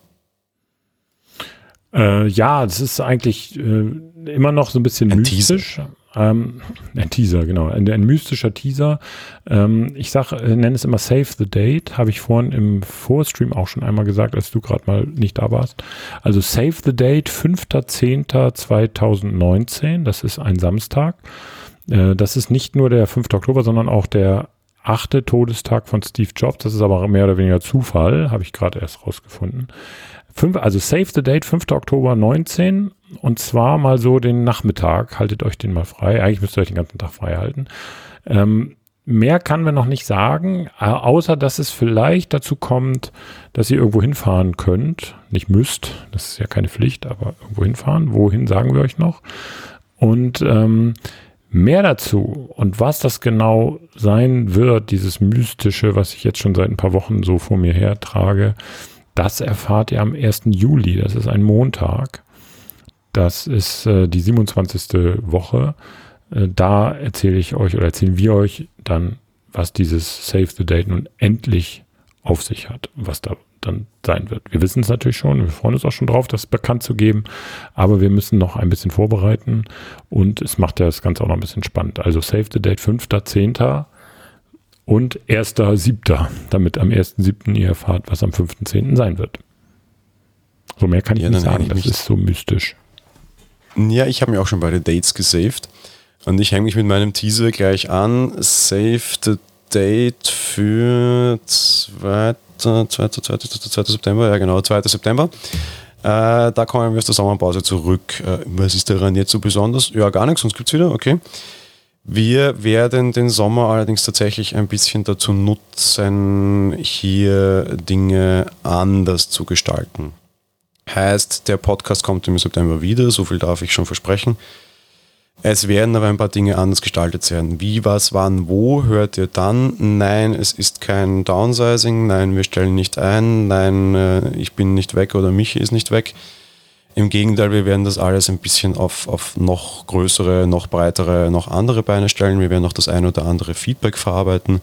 Äh, ja, das ist eigentlich äh, immer noch so ein bisschen ein mystisch. Teaser. Ähm, ein Teaser, genau. Ein, ein mystischer Teaser. Ähm, ich sag, äh, nenne es immer Save the Date. Habe ich vorhin im Vorstream auch schon einmal gesagt, als du gerade mal nicht da warst. Also Save the Date, 5.10.2019. Das ist ein Samstag. Äh, das ist nicht nur der 5. Oktober, sondern auch der achte Todestag von Steve Jobs. Das ist aber mehr oder weniger Zufall, habe ich gerade erst rausgefunden. Fünf, also Save the Date, 5. Oktober 19 und zwar mal so den Nachmittag. Haltet euch den mal frei. Eigentlich müsst ihr euch den ganzen Tag frei halten. Ähm, mehr kann man noch nicht sagen, außer dass es vielleicht dazu kommt, dass ihr irgendwo hinfahren könnt. Nicht müsst, das ist ja keine Pflicht, aber irgendwo hinfahren. Wohin sagen wir euch noch? Und ähm, mehr dazu und was das genau sein wird, dieses Mystische, was ich jetzt schon seit ein paar Wochen so vor mir hertrage, das erfahrt ihr am 1. Juli. Das ist ein Montag. Das ist äh, die 27. Woche. Äh, da erzähle ich euch oder erzählen wir euch dann, was dieses Save the Date nun endlich auf sich hat, was da dann sein wird. Wir wissen es natürlich schon, wir freuen uns auch schon drauf, das bekannt zu geben, aber wir müssen noch ein bisschen vorbereiten und es macht ja das Ganze auch noch ein bisschen spannend. Also Save the Date 5.10. und 1.7., damit am 1.7. ihr erfahrt, was am 5.10. sein wird. So mehr kann ich ja, nicht sagen, das ist so mystisch. Ja, ich habe mir auch schon beide Dates gesaved. Und ich hänge mich mit meinem Teaser gleich an. Save the Date für 2. 2. 2. 2. 2. September. Ja, genau, 2. September. Äh, da kommen wir aus der Sommerpause zurück. Äh, was ist daran jetzt so besonders? Ja, gar nichts, sonst gibt es wieder. Okay. Wir werden den Sommer allerdings tatsächlich ein bisschen dazu nutzen, hier Dinge anders zu gestalten. Heißt, der Podcast kommt im September wieder, so viel darf ich schon versprechen. Es werden aber ein paar Dinge anders gestaltet werden. Wie, was, wann, wo hört ihr dann? Nein, es ist kein Downsizing. Nein, wir stellen nicht ein. Nein, äh, ich bin nicht weg oder Michi ist nicht weg. Im Gegenteil, wir werden das alles ein bisschen auf, auf noch größere, noch breitere, noch andere Beine stellen. Wir werden auch das ein oder andere Feedback verarbeiten.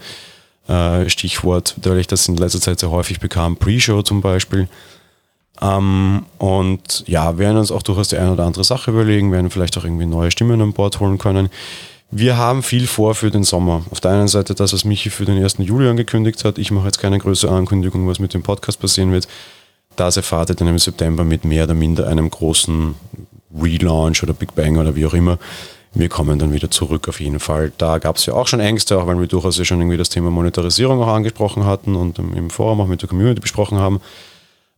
Äh, Stichwort, weil ich das in letzter Zeit sehr häufig bekam, Pre-Show zum Beispiel. Ähm, und ja, werden uns auch durchaus die eine oder andere Sache überlegen, werden vielleicht auch irgendwie neue Stimmen an Bord holen können. Wir haben viel vor für den Sommer. Auf der einen Seite das, was Michi für den 1. Juli angekündigt hat. Ich mache jetzt keine größere Ankündigung, was mit dem Podcast passieren wird. Das erfahrt ihr dann im September mit mehr oder minder einem großen Relaunch oder Big Bang oder wie auch immer. Wir kommen dann wieder zurück auf jeden Fall. Da gab es ja auch schon Ängste, auch weil wir durchaus ja schon irgendwie das Thema Monetarisierung auch angesprochen hatten und im Forum auch mit der Community besprochen haben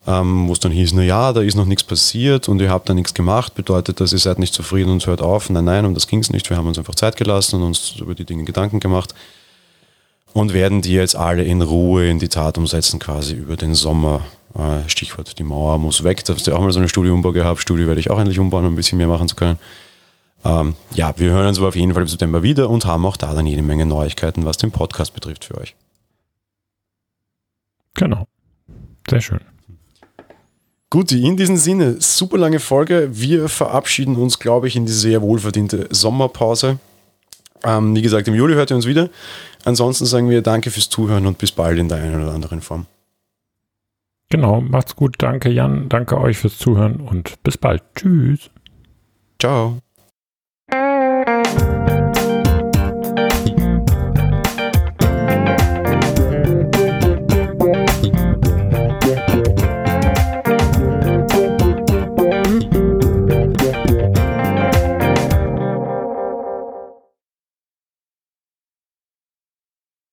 ähm, wo es dann hieß, na ja, da ist noch nichts passiert und ihr habt da nichts gemacht, bedeutet das, ihr seid nicht zufrieden und hört auf. Nein, nein, um das ging es nicht. Wir haben uns einfach Zeit gelassen und uns über die Dinge Gedanken gemacht und werden die jetzt alle in Ruhe in die Tat umsetzen, quasi über den Sommer. Äh, Stichwort, die Mauer muss weg. Da hast du auch mal so eine Studioumbau gehabt. Studio werde ich auch endlich umbauen, um ein bisschen mehr machen zu können. Ähm, ja, wir hören uns aber auf jeden Fall im September wieder und haben auch da dann jede Menge Neuigkeiten, was den Podcast betrifft für euch. Genau. Sehr schön. Guti, in diesem Sinne, super lange Folge. Wir verabschieden uns, glaube ich, in die sehr wohlverdiente Sommerpause. Ähm, wie gesagt, im Juli hört ihr uns wieder. Ansonsten sagen wir Danke fürs Zuhören und bis bald in der einen oder anderen Form. Genau, macht's gut. Danke, Jan. Danke euch fürs Zuhören und bis bald. Tschüss. Ciao.